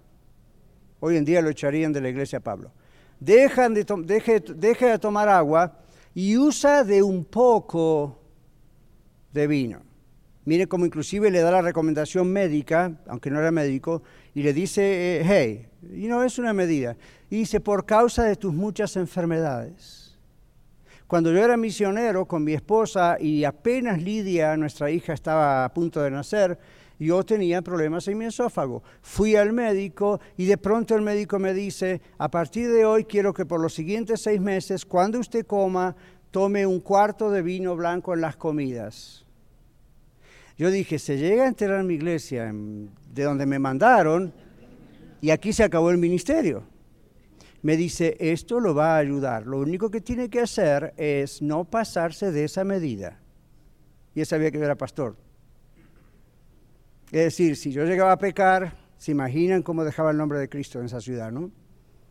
Hoy en día lo echarían de la iglesia a Pablo. Deja de, deje de tomar agua y usa de un poco de vino. Mire cómo inclusive le da la recomendación médica, aunque no era médico, y le dice, eh, hey, y no es una medida. Y dice, por causa de tus muchas enfermedades. Cuando yo era misionero con mi esposa y apenas Lidia, nuestra hija, estaba a punto de nacer, yo tenía problemas en mi esófago. Fui al médico y de pronto el médico me dice, a partir de hoy quiero que por los siguientes seis meses, cuando usted coma, tome un cuarto de vino blanco en las comidas. Yo dije, se llega a enterar mi iglesia de donde me mandaron y aquí se acabó el ministerio. Me dice, esto lo va a ayudar. Lo único que tiene que hacer es no pasarse de esa medida. Y él sabía que yo era pastor. Es decir, si yo llegaba a pecar, se imaginan cómo dejaba el nombre de Cristo en esa ciudad, ¿no?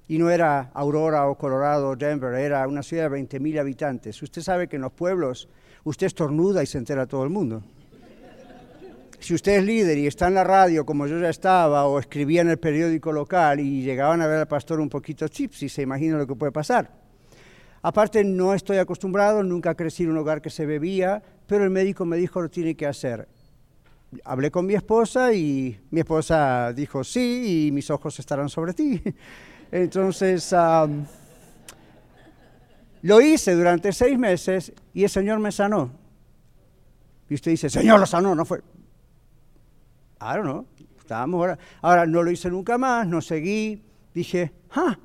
Y no era Aurora o Colorado o Denver, era una ciudad de 20 mil habitantes. Usted sabe que en los pueblos usted estornuda y se entera todo el mundo. Si usted es líder y está en la radio como yo ya estaba o escribía en el periódico local y llegaban a ver al pastor un poquito chips y se imagina lo que puede pasar. Aparte no estoy acostumbrado, nunca crecí en un hogar que se bebía, pero el médico me dijo lo tiene que hacer. Hablé con mi esposa y mi esposa dijo sí y mis ojos estarán sobre ti. Entonces lo hice durante seis meses y el Señor me sanó. Y usted dice, Señor lo sanó, no fue. I don't. Estábamos ahora. Ahora no lo hice nunca más, no seguí. Dije, ah,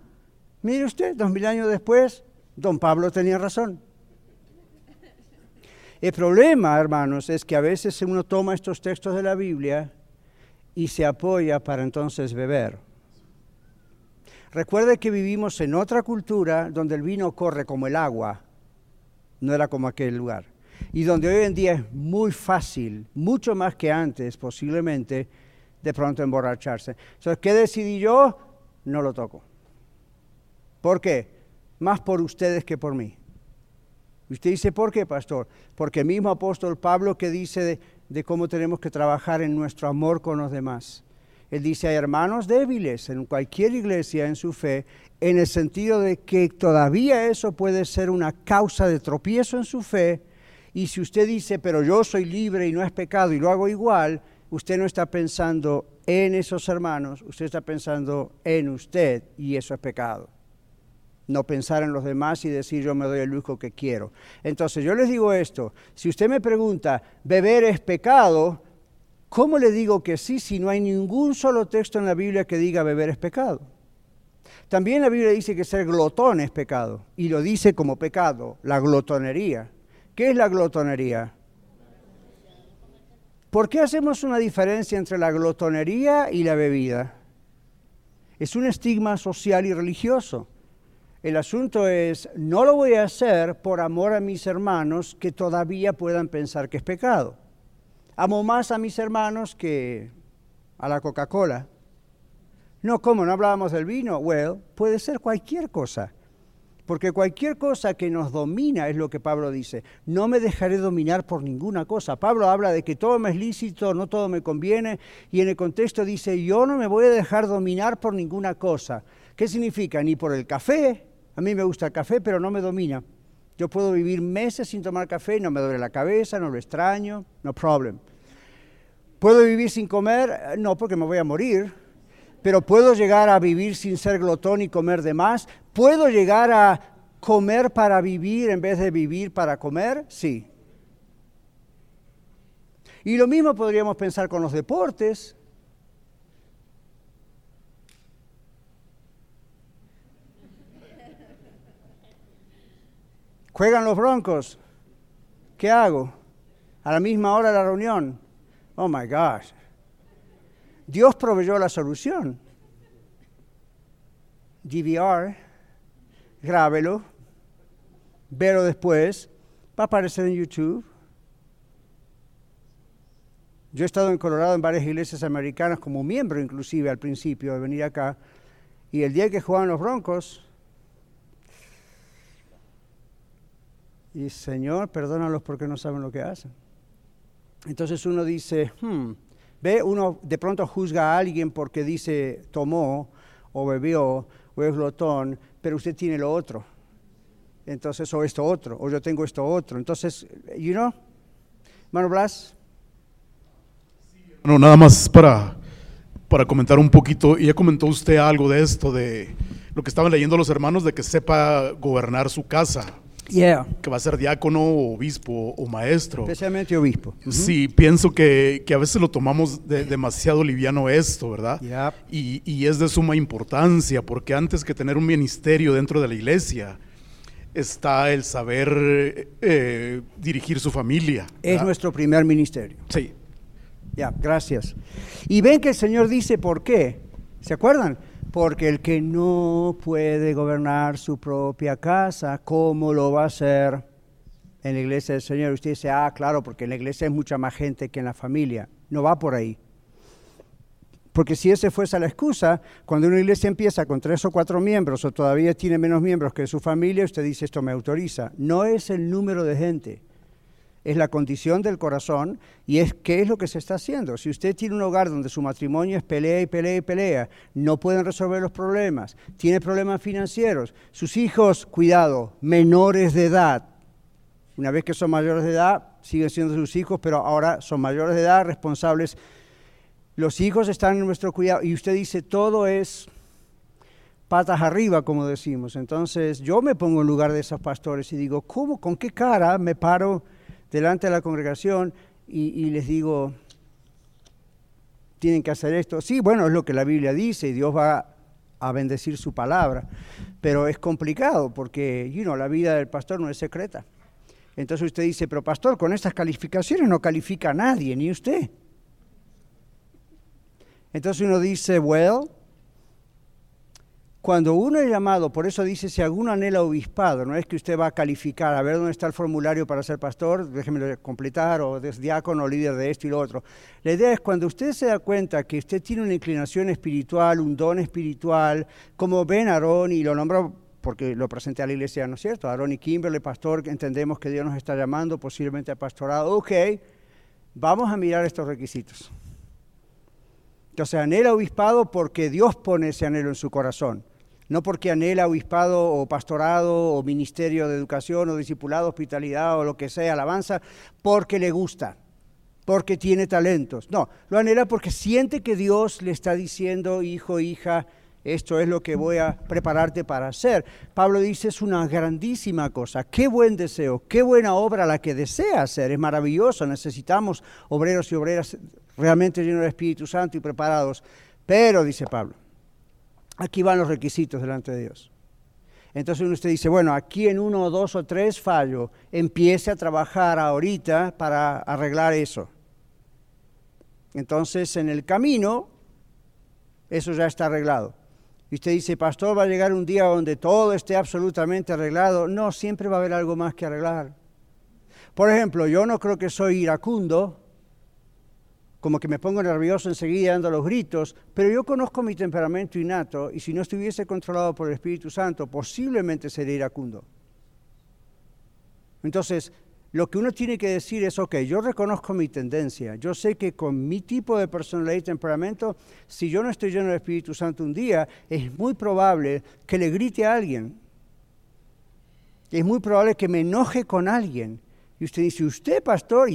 mire usted, dos mil años después, don Pablo tenía razón. El problema, hermanos, es que a veces uno toma estos textos de la Biblia y se apoya para entonces beber. Recuerde que vivimos en otra cultura donde el vino corre como el agua, no era como aquel lugar, y donde hoy en día es muy fácil, mucho más que antes posiblemente, de pronto emborracharse. Entonces, ¿qué decidí yo? No lo toco. ¿Por qué? Más por ustedes que por mí. Usted dice, ¿por qué, pastor? Porque el mismo apóstol Pablo que dice de, de cómo tenemos que trabajar en nuestro amor con los demás. Él dice, hay hermanos débiles en cualquier iglesia en su fe, en el sentido de que todavía eso puede ser una causa de tropiezo en su fe. Y si usted dice, pero yo soy libre y no es pecado y lo hago igual, usted no está pensando en esos hermanos, usted está pensando en usted y eso es pecado no pensar en los demás y decir yo me doy el lujo que quiero. Entonces yo les digo esto, si usted me pregunta, ¿beber es pecado? ¿Cómo le digo que sí si no hay ningún solo texto en la Biblia que diga beber es pecado? También la Biblia dice que ser glotón es pecado y lo dice como pecado, la glotonería. ¿Qué es la glotonería? ¿Por qué hacemos una diferencia entre la glotonería y la bebida? Es un estigma social y religioso. El asunto es, no lo voy a hacer por amor a mis hermanos que todavía puedan pensar que es pecado. Amo más a mis hermanos que a la Coca-Cola. No, ¿cómo? ¿No hablábamos del vino? Well, puede ser cualquier cosa. Porque cualquier cosa que nos domina es lo que Pablo dice. No me dejaré dominar por ninguna cosa. Pablo habla de que todo me es lícito, no todo me conviene. Y en el contexto dice, yo no me voy a dejar dominar por ninguna cosa. ¿Qué significa? Ni por el café, a mí me gusta el café, pero no me domina. Yo puedo vivir meses sin tomar café, no me duele la cabeza, no lo extraño, no problem. ¿Puedo vivir sin comer? No, porque me voy a morir. Pero puedo llegar a vivir sin ser glotón y comer de más. ¿Puedo llegar a comer para vivir en vez de vivir para comer? Sí. Y lo mismo podríamos pensar con los deportes. Juegan los broncos. ¿Qué hago? A la misma hora de la reunión. Oh my gosh. Dios proveyó la solución. DVR, grábelo, velo después, va a aparecer en YouTube. Yo he estado en Colorado en varias iglesias americanas como miembro inclusive al principio de venir acá, y el día que jugaban los Broncos, Y Señor, perdónalos porque no saben lo que hacen. Entonces uno dice, hmm, ve, uno de pronto juzga a alguien porque dice tomó o bebió o es glotón, pero usted tiene lo otro. Entonces, o esto otro, o yo tengo esto otro. Entonces, you know, hermano Blas. Bueno, nada más para, para comentar un poquito, y ya comentó usted algo de esto, de lo que estaban leyendo los hermanos, de que sepa gobernar su casa. Yeah. que va a ser diácono, obispo o maestro. Especialmente obispo. Sí, pienso que, que a veces lo tomamos de- demasiado liviano esto, ¿verdad? Yep. Y, y es de suma importancia, porque antes que tener un ministerio dentro de la iglesia, está el saber eh, dirigir su familia. Es ¿verdad? nuestro primer ministerio. Sí, Ya, gracias. Y ven que el Señor dice por qué. ¿Se acuerdan? Porque el que no puede gobernar su propia casa, ¿cómo lo va a hacer en la iglesia del Señor? Usted dice, ah, claro, porque en la iglesia hay mucha más gente que en la familia. No va por ahí. Porque si esa fuese la excusa, cuando una iglesia empieza con tres o cuatro miembros o todavía tiene menos miembros que su familia, usted dice, esto me autoriza. No es el número de gente es la condición del corazón y es qué es lo que se está haciendo. Si usted tiene un hogar donde su matrimonio es pelea y pelea y pelea, no pueden resolver los problemas, tiene problemas financieros, sus hijos, cuidado, menores de edad, una vez que son mayores de edad, siguen siendo sus hijos, pero ahora son mayores de edad, responsables. Los hijos están en nuestro cuidado y usted dice, todo es patas arriba, como decimos. Entonces yo me pongo en lugar de esos pastores y digo, ¿cómo, con qué cara me paro? Delante de la congregación y, les digo, tienen que hacer esto. Sí, bueno, es lo que la Biblia dice y Dios va a bendecir su palabra, pero es complicado porque you know, la vida del pastor no es secreta. Entonces usted dice, pero pastor, con estas calificaciones no califica a nadie, ni usted. Entonces uno dice, well, cuando uno es llamado, por eso dice, si alguno anhela obispado, no es que usted va a calificar, a ver dónde está el formulario para ser pastor, déjeme completar, o es diácono, líder de esto y lo otro. La idea es cuando usted se da cuenta que usted tiene una inclinación espiritual, un don espiritual, como ven Aarón, y lo nombro porque lo presenté a la iglesia, ¿no es cierto? Aarón y Kimberly, pastor, entendemos que Dios nos está llamando posiblemente a pastorado. Ok, vamos a mirar estos requisitos. Entonces anhela obispado porque Dios pone ese anhelo en su corazón no porque anhela obispado o pastorado o ministerio de educación o discipulado, hospitalidad o lo que sea, alabanza, porque le gusta, porque tiene talentos. No, lo anhela porque siente que Dios le está diciendo, hijo, hija, esto es lo que voy a prepararte para hacer. Pablo dice, es una grandísima cosa, qué buen deseo, qué buena obra la que desea hacer, es maravilloso, necesitamos obreros y obreras realmente llenos del Espíritu Santo y preparados. Pero, dice Pablo, Aquí van los requisitos delante de Dios. Entonces usted dice, bueno, aquí en uno, dos o tres fallo, empiece a trabajar ahorita para arreglar eso. Entonces en el camino, eso ya está arreglado. Y usted dice, pastor, va a llegar un día donde todo esté absolutamente arreglado. No, siempre va a haber algo más que arreglar. Por ejemplo, yo no creo que soy iracundo, como que me pongo nervioso enseguida dando los gritos, pero yo conozco mi temperamento innato y si no estuviese controlado por el Espíritu Santo, posiblemente sería iracundo. Entonces, lo que uno tiene que decir es, ok, yo reconozco mi tendencia, yo sé que con mi tipo de personalidad y temperamento, si yo no estoy lleno del Espíritu Santo un día, es muy probable que le grite a alguien. Es muy probable que me enoje con alguien. Y usted dice, ¿usted, pastor?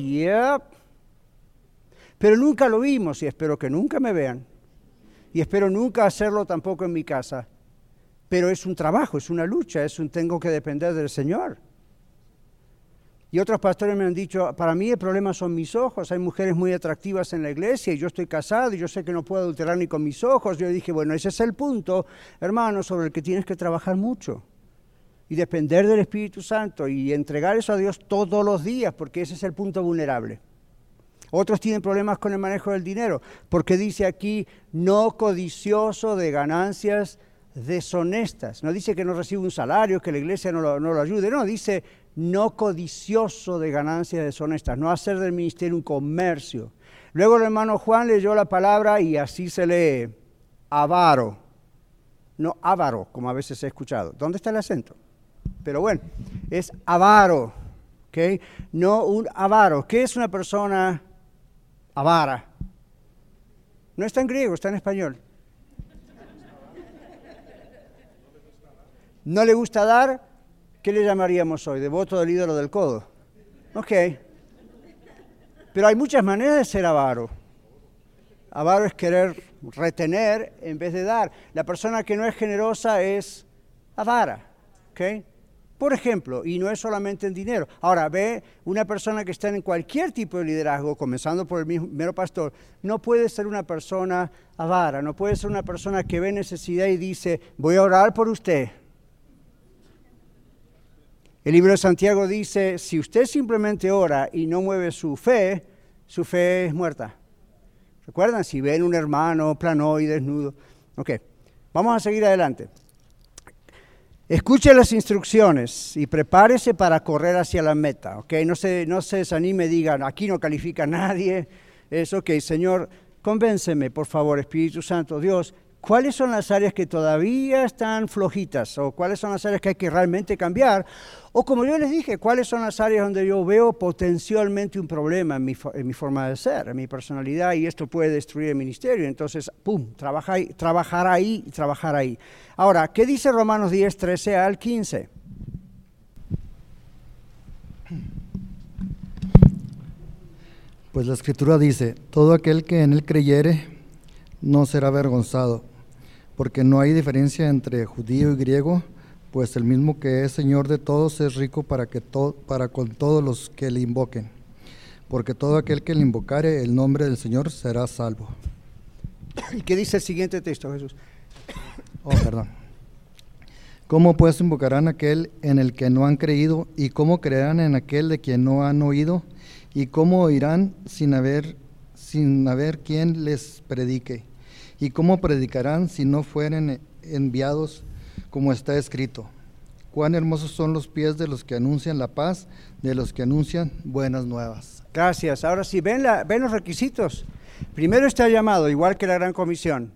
Pero nunca lo vimos y espero que nunca me vean. Y espero nunca hacerlo tampoco en mi casa. Pero es un trabajo, es una lucha, es un tengo que depender del Señor. Y otros pastores me han dicho, para mí el problema son mis ojos, hay mujeres muy atractivas en la iglesia y yo estoy casado y yo sé que no puedo adulterar ni con mis ojos. Yo dije, bueno, ese es el punto, hermano, sobre el que tienes que trabajar mucho y depender del Espíritu Santo y entregar eso a Dios todos los días, porque ese es el punto vulnerable. Otros tienen problemas con el manejo del dinero, porque dice aquí, no codicioso de ganancias deshonestas. No dice que no recibe un salario, que la iglesia no lo, ayude, no, dice no codicioso de ganancias deshonestas, no hacer del ministerio un comercio. Luego el hermano Juan leyó la palabra y así se lee, avaro, no avaro, como a veces he escuchado. ¿Dónde está el acento? Pero bueno, es avaro, ¿ok? No un avaro. ¿Qué es una persona avara. No está en griego, está en español. ¿No le gusta dar? ¿Qué le llamaríamos hoy? ¿Devoto del ídolo del codo? Ok. Pero hay muchas maneras de ser avaro. Avaro es querer retener en vez de dar. La persona que no es generosa es avara. ¿ok? Por ejemplo, y no es solamente en dinero. Ahora, ve una persona que está en cualquier tipo de liderazgo, comenzando por el mismo mero pastor, no puede ser una persona avara, no puede ser una persona que ve necesidad y dice, voy a orar por usted. El libro de Santiago dice, si usted simplemente ora y no mueve su fe, su fe es muerta. ¿Recuerdan? Si ven un hermano plano y desnudo. Ok, vamos a seguir adelante. Escuche las instrucciones y prepárese para correr hacia la meta, ¿ok? No se, no se desanime, digan, aquí no califica nadie. Es, ok, Señor, convénceme, por favor, Espíritu Santo, Dios, ¿cuáles son las áreas que todavía están flojitas? ¿O cuáles son las áreas que hay que realmente cambiar? O como yo les dije, ¿cuáles son las áreas donde yo veo potencialmente un problema en mi, forma de ser, en mi personalidad, y esto puede destruir el ministerio? Entonces, ¡pum!, trabajar ahí, trabajar ahí, trabajar ahí. Ahora, ¿qué dice Romanos 10, 13 al 15? Pues la escritura dice, todo aquel que en él creyere no será avergonzado, porque no hay diferencia entre judío y griego, pues el mismo que es Señor de todos es rico para, que para con todos los que le invoquen. porque todo aquel que le invocare el nombre del Señor será salvo. ¿Y qué dice el siguiente texto, Jesús? Oh, perdón. ¿Cómo pues invocarán aquel en el que no han creído? ¿Y cómo creerán en aquel de quien no han oído? ¿Y cómo oirán sin haber, sin haber quien les predique? ¿Y cómo predicarán si no fueren enviados como está escrito? Cuán hermosos son los pies de los que anuncian la paz, de los que anuncian buenas nuevas. Gracias. Ahora sí, ven, los requisitos. Primero está llamado, igual que la Gran Comisión.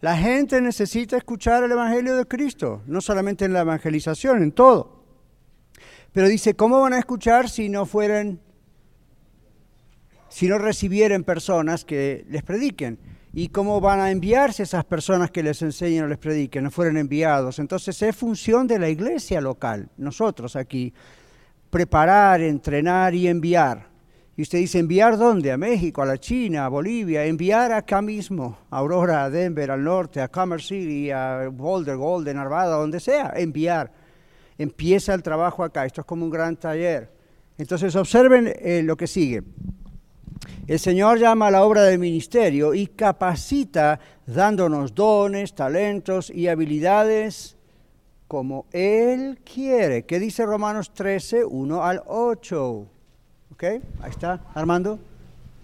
La gente necesita escuchar el Evangelio de Cristo, no solamente en la evangelización, en todo. Pero dice, ¿cómo van a escuchar si no fueran, si no recibieren personas que les prediquen? ¿Y cómo van a enviarse esas personas que les enseñen o les prediquen? No fueron enviados. Entonces es función de la iglesia local, nosotros aquí, preparar, entrenar y enviar. Y usted dice, ¿enviar dónde? A México, a la China, a Bolivia, enviar acá mismo, a Aurora, a Denver, al norte, a Commerce City, a Boulder, Golden, Arvada, donde sea, enviar. Empieza el trabajo acá, esto es como un gran taller. Entonces observen eh, lo que sigue. El Señor llama a la obra del ministerio y capacita dándonos dones, talentos y habilidades como Él quiere. ¿Qué dice Romanos 13, 1 al 8? ¿Ok? Ahí está, Armando.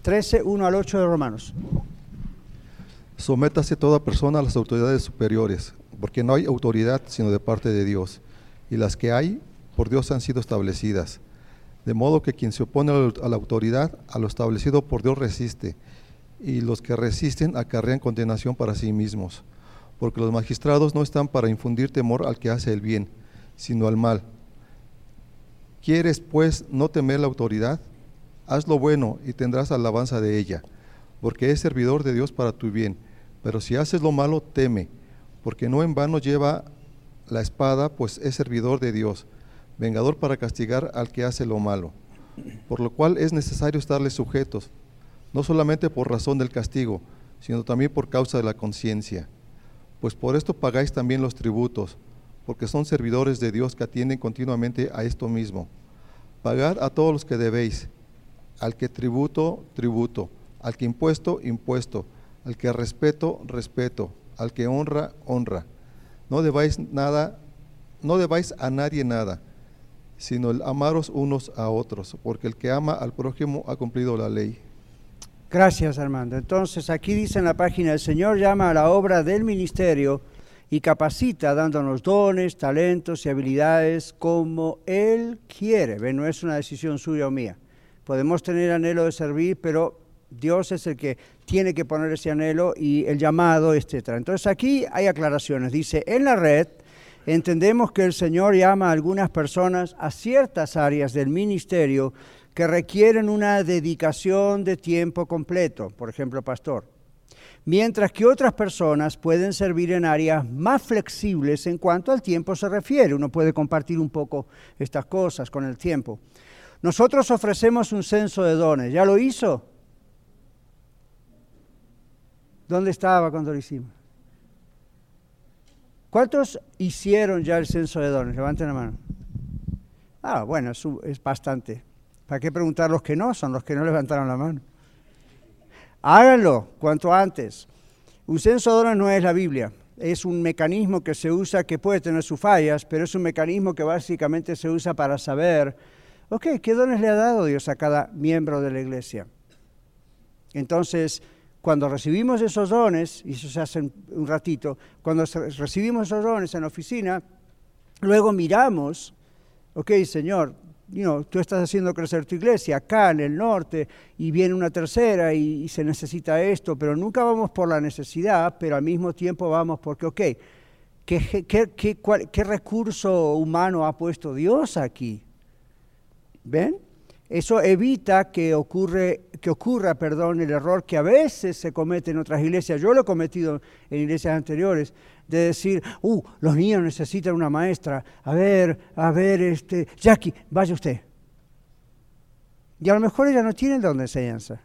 13, 1 al 8 de Romanos. Sométase toda persona a las autoridades superiores, porque no hay autoridad sino de parte de Dios, y las que hay por Dios han sido establecidas. De modo que quien se opone a la autoridad, a lo establecido por Dios resiste, y los que resisten acarrean condenación para sí mismos, porque los magistrados no están para infundir temor al que hace el bien, sino al mal. ¿Quieres pues no temer la autoridad? Haz lo bueno y tendrás alabanza de ella, porque es servidor de Dios para tu bien. Pero si haces lo malo, teme, porque no en vano lleva la espada, pues es servidor de Dios, vengador para castigar al que hace lo malo. Por lo cual es necesario estarles sujetos, no solamente por razón del castigo, sino también por causa de la conciencia. Pues por esto pagáis también los tributos, porque son servidores de Dios que atienden continuamente a esto mismo. Pagad a todos los que debéis, al que tributo, tributo, al que impuesto, impuesto, al que respeto, respeto, al que honra, honra. No debáis nada, no debáis a nadie nada, sino el amaros unos a otros, porque el que ama al prójimo ha cumplido la ley. Gracias, Armando. Entonces, aquí dice en la página, el Señor llama a la obra del ministerio y capacita dándonos dones, talentos y habilidades como Él quiere. No es una decisión suya o mía. Podemos tener anhelo de servir, pero Dios es el que tiene que poner ese anhelo y el llamado, etc. Entonces aquí hay aclaraciones. Dice, en la red entendemos que el Señor llama a algunas personas a ciertas áreas del ministerio que requieren una dedicación de tiempo completo, por ejemplo, pastor mientras que otras personas pueden servir en áreas más flexibles en cuanto al tiempo se refiere. Uno puede compartir un poco estas cosas con el tiempo. Nosotros ofrecemos un censo de dones. ¿Ya lo hizo? ¿Dónde estaba cuando lo hicimos? ¿Cuántos hicieron ya el censo de dones? Levanten la mano. Ah, bueno, es, es bastante. ¿Para qué preguntar los que no? Son los que no levantaron la mano. Háganlo cuanto antes. Un censo de dones no es la Biblia. Es un mecanismo que se usa, que puede tener sus fallas, pero es un mecanismo que básicamente se usa para saber, ok, ¿qué dones le ha dado Dios a cada miembro de la iglesia? Entonces, cuando recibimos esos dones, y eso se hace un ratito, cuando recibimos esos dones en la oficina, luego miramos, ok, Señor, tú estás haciendo crecer tu iglesia acá en el norte y viene una tercera y, se necesita esto, pero nunca vamos por la necesidad, pero al mismo tiempo vamos porque, ok, ¿qué, qué, qué recurso humano ha puesto Dios aquí? ¿Ven? Eso evita que, ocurre, que ocurra perdón, el error que a veces se comete en otras iglesias. Yo lo he cometido en iglesias anteriores, de decir, uh, los niños necesitan una maestra. A ver, a ver, este, Jackie, vaya usted. Y a lo mejor ella no tiene don de enseñanza.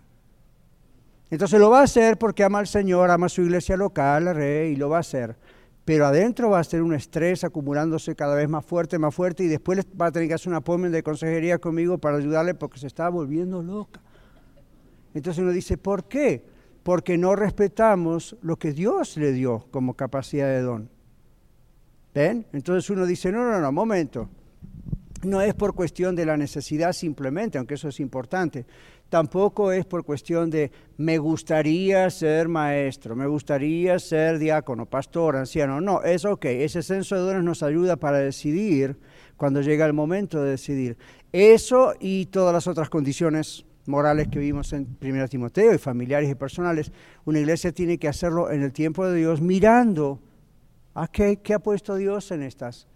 Entonces lo va a hacer porque ama al Señor, ama a su iglesia local, la rey, y lo va a hacer pero adentro va a ser un estrés acumulándose cada vez más fuerte, más fuerte, y después va a tener que hacer un appointment de consejería conmigo para ayudarle porque se está volviendo loca. Entonces uno dice, ¿por qué? Porque no respetamos lo que Dios le dio como capacidad de don. ¿Ven? Entonces uno dice, no, no, no, momento. No es por cuestión de la necesidad simplemente, aunque eso es importante. Tampoco es por cuestión de me gustaría ser maestro, me gustaría ser diácono, pastor, anciano. No, es ok. Ese censo de dones nos ayuda para decidir cuando llega el momento de decidir. Eso y todas las otras condiciones morales que vimos en 1 Timoteo y familiares y personales, una iglesia tiene que hacerlo en el tiempo de Dios mirando a qué, qué ha puesto Dios en estas.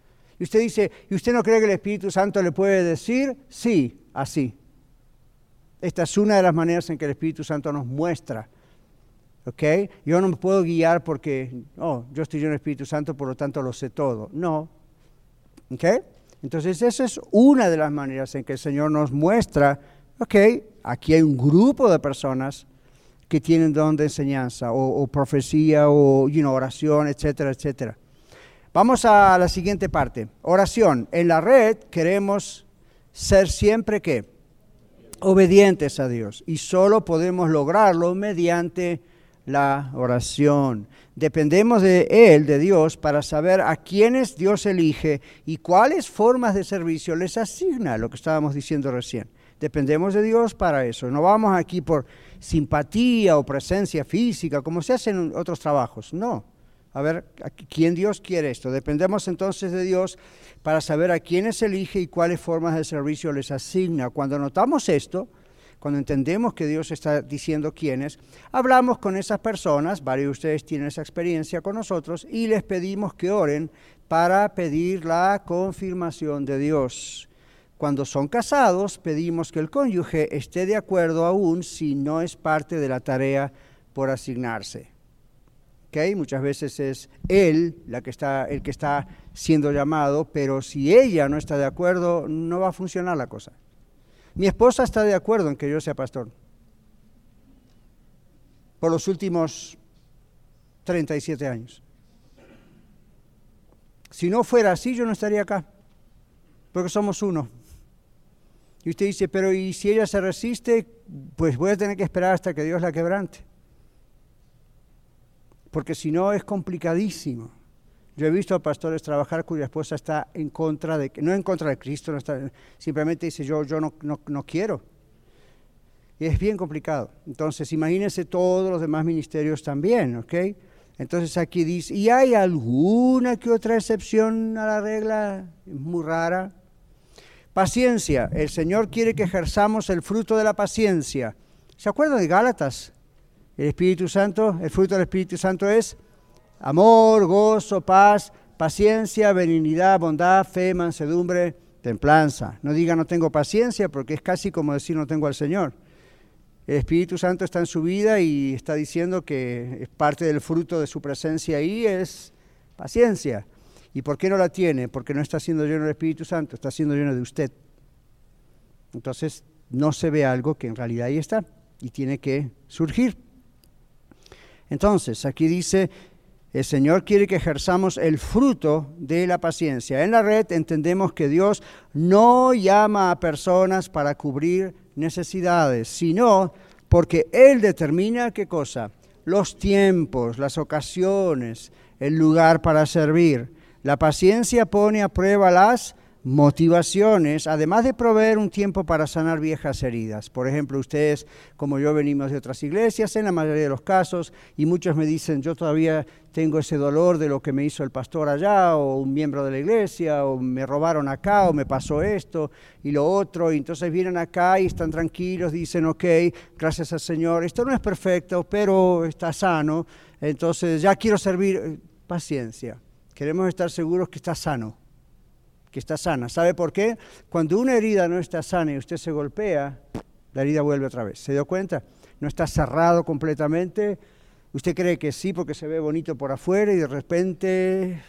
Y usted dice, ¿y usted no cree que el Espíritu Santo le puede decir? Sí, así. Esta es una de las maneras en que el Espíritu Santo nos muestra. ¿Ok? Yo no me puedo guiar porque, oh, yo estoy lleno Espíritu Santo, por lo tanto lo sé todo. No. ¿Ok? Entonces, esa es una de las maneras en que el Señor nos muestra Ok, aquí hay un grupo de personas que tienen don de enseñanza o, profecía o oración, etcétera, etcétera. Vamos a la siguiente parte. Oración. En la red queremos ser siempre que obedientes a Dios y solo podemos lograrlo mediante la oración. Dependemos de Él, de Dios, para saber a quiénes Dios elige y cuáles formas de servicio les asigna, lo que estábamos diciendo recién. Dependemos de Dios para eso. No vamos aquí por simpatía o presencia física, como se hace en otros trabajos. No. A ver, ¿quién Dios quiere esto? Dependemos entonces de Dios para saber a quiénes elige y cuáles formas de servicio les asigna. Cuando notamos esto, cuando entendemos que Dios está diciendo quiénes, hablamos con esas personas, varios de ustedes tienen esa experiencia con nosotros, y les pedimos que oren para pedir la confirmación de Dios. Cuando son casados, pedimos que el cónyuge esté de acuerdo aún si no es parte de la tarea por asignarse. ¿Okay? Muchas veces es él la que está, el que está siendo llamado, pero si ella no está de acuerdo, no va a funcionar la cosa. Mi esposa está de acuerdo en que yo sea pastor. Por los últimos 37 años. Si no fuera así, yo no estaría acá, porque somos uno. Y usted dice, pero ¿y si ella se resiste? Pues voy a tener que esperar hasta que Dios la quebrante. Porque si no es complicadísimo. Yo he visto a pastores trabajar cuya esposa está en contra de, no en contra de Cristo, simplemente dice yo, yo no, no, no quiero. Y es bien complicado. Entonces, imagínense todos los demás ministerios también, ¿ok? Entonces aquí dice, ¿y hay alguna que otra excepción a la regla? Muy rara. Paciencia. El Señor quiere que ejerzamos el fruto de la paciencia. ¿Se acuerdan de Gálatas? El Espíritu Santo, el fruto del Espíritu Santo es amor, gozo, paz, paciencia, benignidad, bondad, fe, mansedumbre, templanza. No diga no tengo paciencia porque es casi como decir no tengo al Señor. El Espíritu Santo está en su vida y está diciendo que es parte del fruto de su presencia ahí es paciencia. ¿Y por qué no la tiene? Porque no está siendo lleno del Espíritu Santo, está siendo lleno de usted. Entonces no se ve algo que en realidad ahí está y tiene que surgir. Entonces, aquí dice, el Señor quiere que ejerzamos el fruto de la paciencia. En la red entendemos que Dios no llama a personas para cubrir necesidades, sino porque Él determina qué cosa, los tiempos, las ocasiones, el lugar para servir. La paciencia pone a prueba las motivaciones, además de proveer un tiempo para sanar viejas heridas. Por ejemplo, ustedes, como yo, venimos de otras iglesias, en la mayoría de los casos, y muchos me dicen, yo todavía tengo ese dolor de lo que me hizo el pastor allá, o un miembro de la iglesia, o me robaron acá, o me pasó esto y lo otro, y entonces vienen acá y están tranquilos, dicen, ok, gracias al Señor, esto no es perfecto, pero está sano, entonces ya quiero servir, paciencia. Queremos estar seguros que está sano, que está sana. ¿Sabe por qué? Cuando una herida no está sana y usted se golpea, la herida vuelve otra vez. ¿Se dio cuenta? No está cerrado completamente. Usted cree que sí porque se ve bonito por afuera y de repente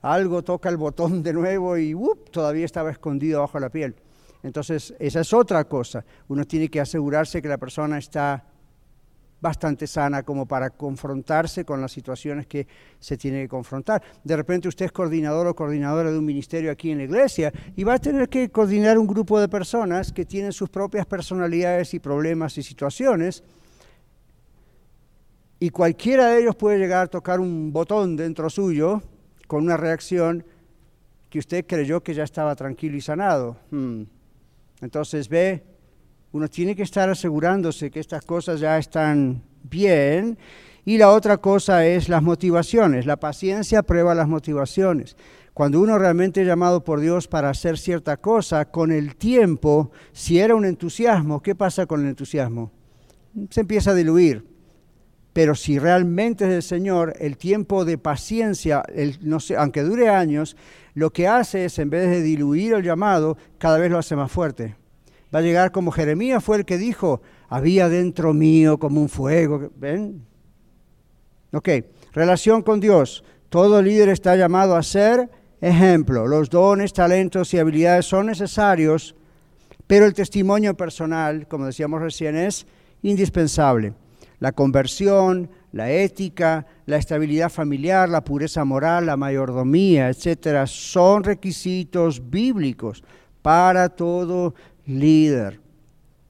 algo toca el botón de nuevo y todavía estaba escondido bajo la piel. Entonces, esa es otra cosa. Uno tiene que asegurarse que la persona está bastante sana como para confrontarse con las situaciones que se tiene que confrontar. De repente usted es coordinador o coordinadora de un ministerio aquí en la iglesia y va a tener que coordinar un grupo de personas que tienen sus propias personalidades y problemas y situaciones. Y cualquiera de ellos puede llegar a tocar un botón dentro suyo con una reacción que usted creyó que ya estaba tranquilo y sanado. Hmm. Entonces ve, uno tiene que estar asegurándose que estas cosas ya están bien. Y la otra cosa es las motivaciones. La paciencia prueba las motivaciones. Cuando uno realmente es llamado por Dios para hacer cierta cosa, con el tiempo, si era un entusiasmo, ¿qué pasa con el entusiasmo? Se empieza a diluir. Pero si realmente es del Señor, el tiempo de paciencia, aunque dure años, lo que hace es, en vez de diluir el llamado, cada vez lo hace más fuerte va a llegar como Jeremías fue el que dijo, había dentro mío como un fuego. ¿Ven? Ok, relación con Dios. Todo líder está llamado a ser ejemplo. Los dones, talentos y habilidades son necesarios, pero el testimonio personal, como decíamos recién, es indispensable. La conversión, la ética, la estabilidad familiar, la pureza moral, la mayordomía, etcétera, son requisitos bíblicos para todo líder.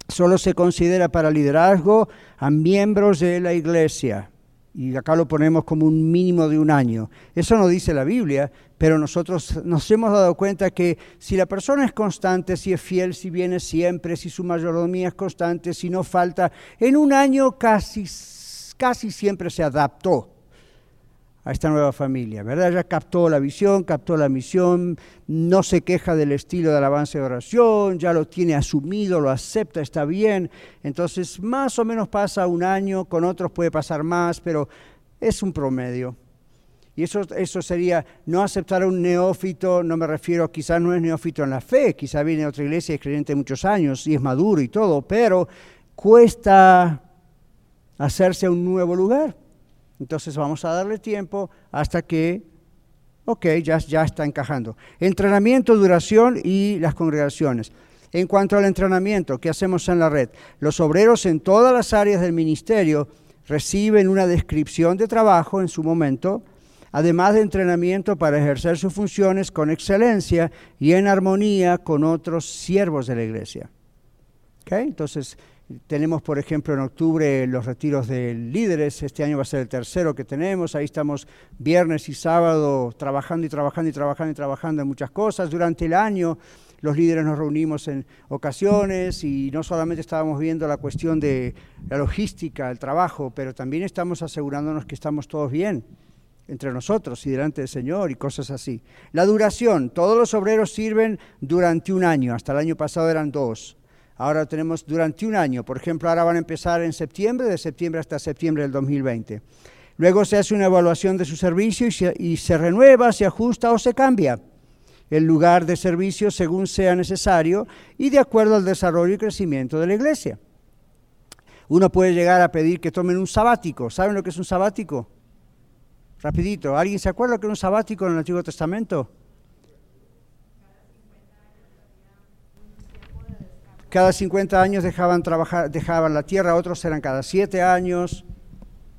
Solo se considera para liderazgo a miembros de la iglesia. Y acá lo ponemos como un mínimo de un año. Eso no dice la Biblia, pero nosotros nos hemos dado cuenta que si la persona es constante, si es fiel, si viene siempre, si su mayordomía es constante, si no falta, en un año casi, casi siempre se adaptó a esta nueva familia, ¿verdad? Ya captó la visión, captó la misión, no se queja del estilo de alabanza y oración, ya lo tiene asumido, lo acepta, está bien. Entonces, más o menos pasa un año, con otros puede pasar más, pero es un promedio. Y eso, eso sería no aceptar a un neófito, no me refiero, quizás no es neófito en la fe, quizás viene de otra iglesia y es creyente muchos años y es maduro y todo, pero cuesta hacerse a un nuevo lugar. Entonces vamos a darle tiempo hasta que, ok, ya, ya está encajando. Entrenamiento, duración y las congregaciones. En cuanto al entrenamiento, ¿qué hacemos en la red? Los obreros en todas las áreas del ministerio reciben una descripción de trabajo en su momento, además de entrenamiento para ejercer sus funciones con excelencia y en armonía con otros siervos de la iglesia. ¿Okay? Entonces, tenemos, por ejemplo, en octubre los retiros de líderes. Este año va a ser el tercero que tenemos. Ahí estamos viernes y sábado trabajando y trabajando y trabajando y trabajando en muchas cosas. Durante el año los líderes nos reunimos en ocasiones y no solamente estábamos viendo la cuestión de la logística, el trabajo, pero también estamos asegurándonos que estamos todos bien entre nosotros y delante del Señor y cosas así. La duración, todos los obreros sirven durante un año, hasta el año pasado eran dos. Ahora tenemos durante un año, por ejemplo, ahora van a empezar en septiembre, de septiembre hasta septiembre del 2020. Luego se hace una evaluación de su servicio y se, renueva, se ajusta o se cambia el lugar de servicio según sea necesario y de acuerdo al desarrollo y crecimiento de la iglesia. Uno puede llegar a pedir que tomen un sabático. ¿Saben lo que es un sabático? Rapidito, ¿alguien se acuerda lo que es un sabático en el Antiguo Testamento? Cada 50 años dejaban, trabajar, dejaban la tierra, otros eran cada 7 años.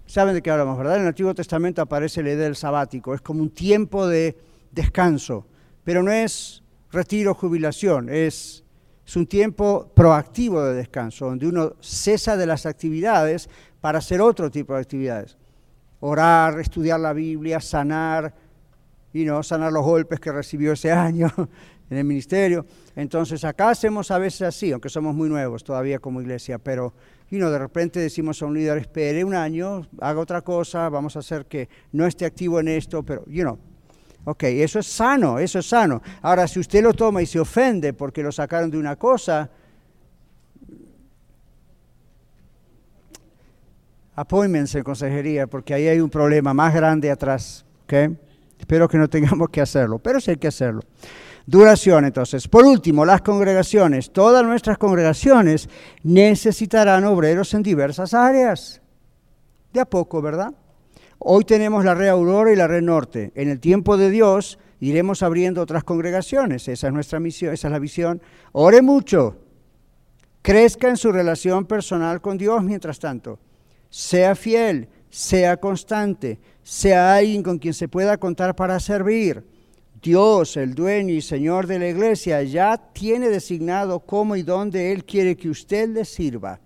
Saben de qué hablamos, ¿verdad? En el Antiguo Testamento aparece la idea del sabático, es como un tiempo de descanso, pero no es retiro, jubilación, es, es un tiempo proactivo de descanso, donde uno cesa de las actividades para hacer otro tipo de actividades. Orar, estudiar la Biblia, sanar, y no sanar los golpes que recibió ese año, en el ministerio. Entonces acá hacemos a veces así, aunque somos muy nuevos todavía como iglesia, pero y no de repente decimos a un líder, espere un año, haga otra cosa, vamos a hacer que no esté activo en esto, pero, you know, ok, eso es sano, eso es sano. Ahora, si usted lo toma y se ofende porque lo sacaron de una cosa, apóymense en consejería, porque ahí hay un problema más grande atrás, ok. Espero que no tengamos que hacerlo, pero sí hay que hacerlo. Duración, entonces. Por último, las congregaciones. Todas nuestras congregaciones necesitarán obreros en diversas áreas. De a poco, ¿verdad? Hoy tenemos la red Aurora y la red Norte. En el tiempo de Dios iremos abriendo otras congregaciones. Esa es nuestra misión, esa es la visión. Ore mucho. Crezca en su relación personal con Dios mientras tanto. Sea fiel, sea constante, sea alguien con quien se pueda contar para servir. Dios, el dueño y Señor de la iglesia, ya tiene designado cómo y dónde Él quiere que usted le sirva.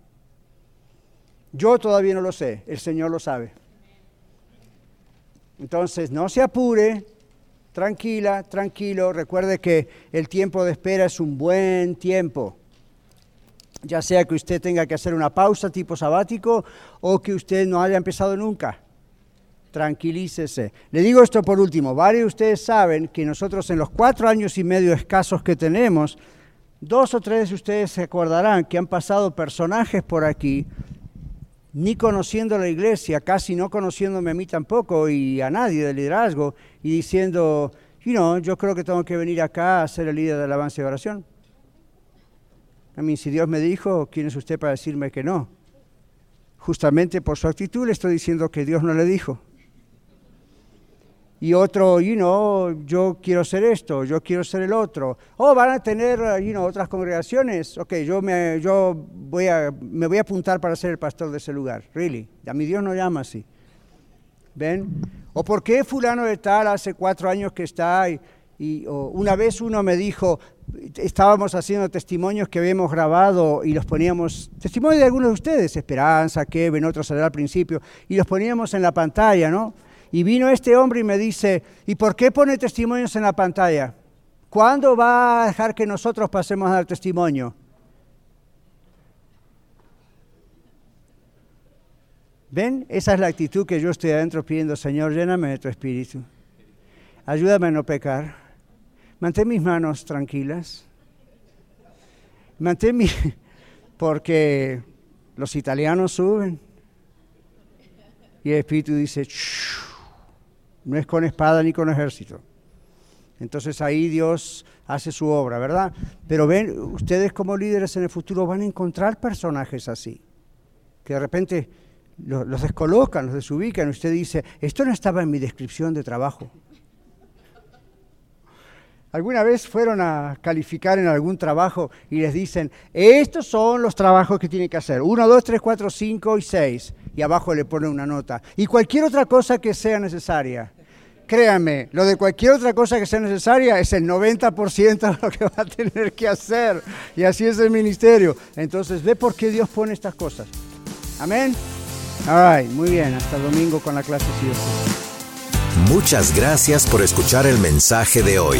Yo todavía no lo sé, el Señor lo sabe. Entonces, no se apure, tranquila, tranquilo. Recuerde que el tiempo de espera es un buen tiempo. Ya sea que usted tenga que hacer una pausa tipo sabático o que usted no haya empezado nunca. Tranquilícese. Le digo esto por último. Varios de ustedes saben que nosotros en los cuatro años y medio escasos que tenemos, dos o tres de ustedes se acordarán que han pasado personajes por aquí ni conociendo la iglesia, casi no conociéndome a mí tampoco y a nadie del liderazgo, y diciendo, you know, yo creo que tengo que venir acá a ser el líder de alabanza y oración. A mí, si Dios me dijo, ¿quién es usted para decirme que no? Justamente por su actitud le estoy diciendo que Dios no le dijo y otro, you know, yo quiero ser esto, yo quiero ser el otro. Oh, van a tener, you know, otras congregaciones. Ok, yo me, yo voy a, me voy a apuntar para ser el pastor de ese lugar. Really, a mi Dios no llama así. ¿Ven? ¿O por qué fulano de tal hace cuatro años que está y, y una vez uno me dijo, estábamos haciendo testimonios que habíamos grabado y los poníamos, testimonios de algunos de ustedes, Esperanza, Kevin, otros al principio, y los poníamos en la pantalla, ¿no? Y vino este hombre y me dice, ¿y por qué pone testimonios en la pantalla? ¿Cuándo va a dejar que nosotros pasemos a dar testimonio? ¿Ven? Esa es la actitud que yo estoy adentro pidiendo, Señor, lléname de tu espíritu. Ayúdame a no pecar. Mantén mis manos tranquilas. Mantén mi... porque los italianos suben. Y el espíritu dice, no es con espada ni con ejército. Entonces ahí Dios hace su obra, ¿verdad? Pero ven, ustedes como líderes en el futuro van a encontrar personajes así, que de repente los, descolocan, los desubican. Usted dice, esto no estaba en mi descripción de trabajo. ¿Alguna vez fueron a calificar en algún trabajo y les dicen, estos son los trabajos que tienen que hacer? Uno, dos, tres, cuatro, cinco y seis y abajo le pone una nota. Y cualquier otra cosa que sea necesaria. Créanme, lo de cualquier otra cosa que sea necesaria es el 90% de lo que va a tener que hacer. Y así es el ministerio. Entonces, ve por qué Dios pone estas cosas. Amén. All muy bien. Hasta domingo con la clase. Muchas gracias por escuchar el mensaje de hoy.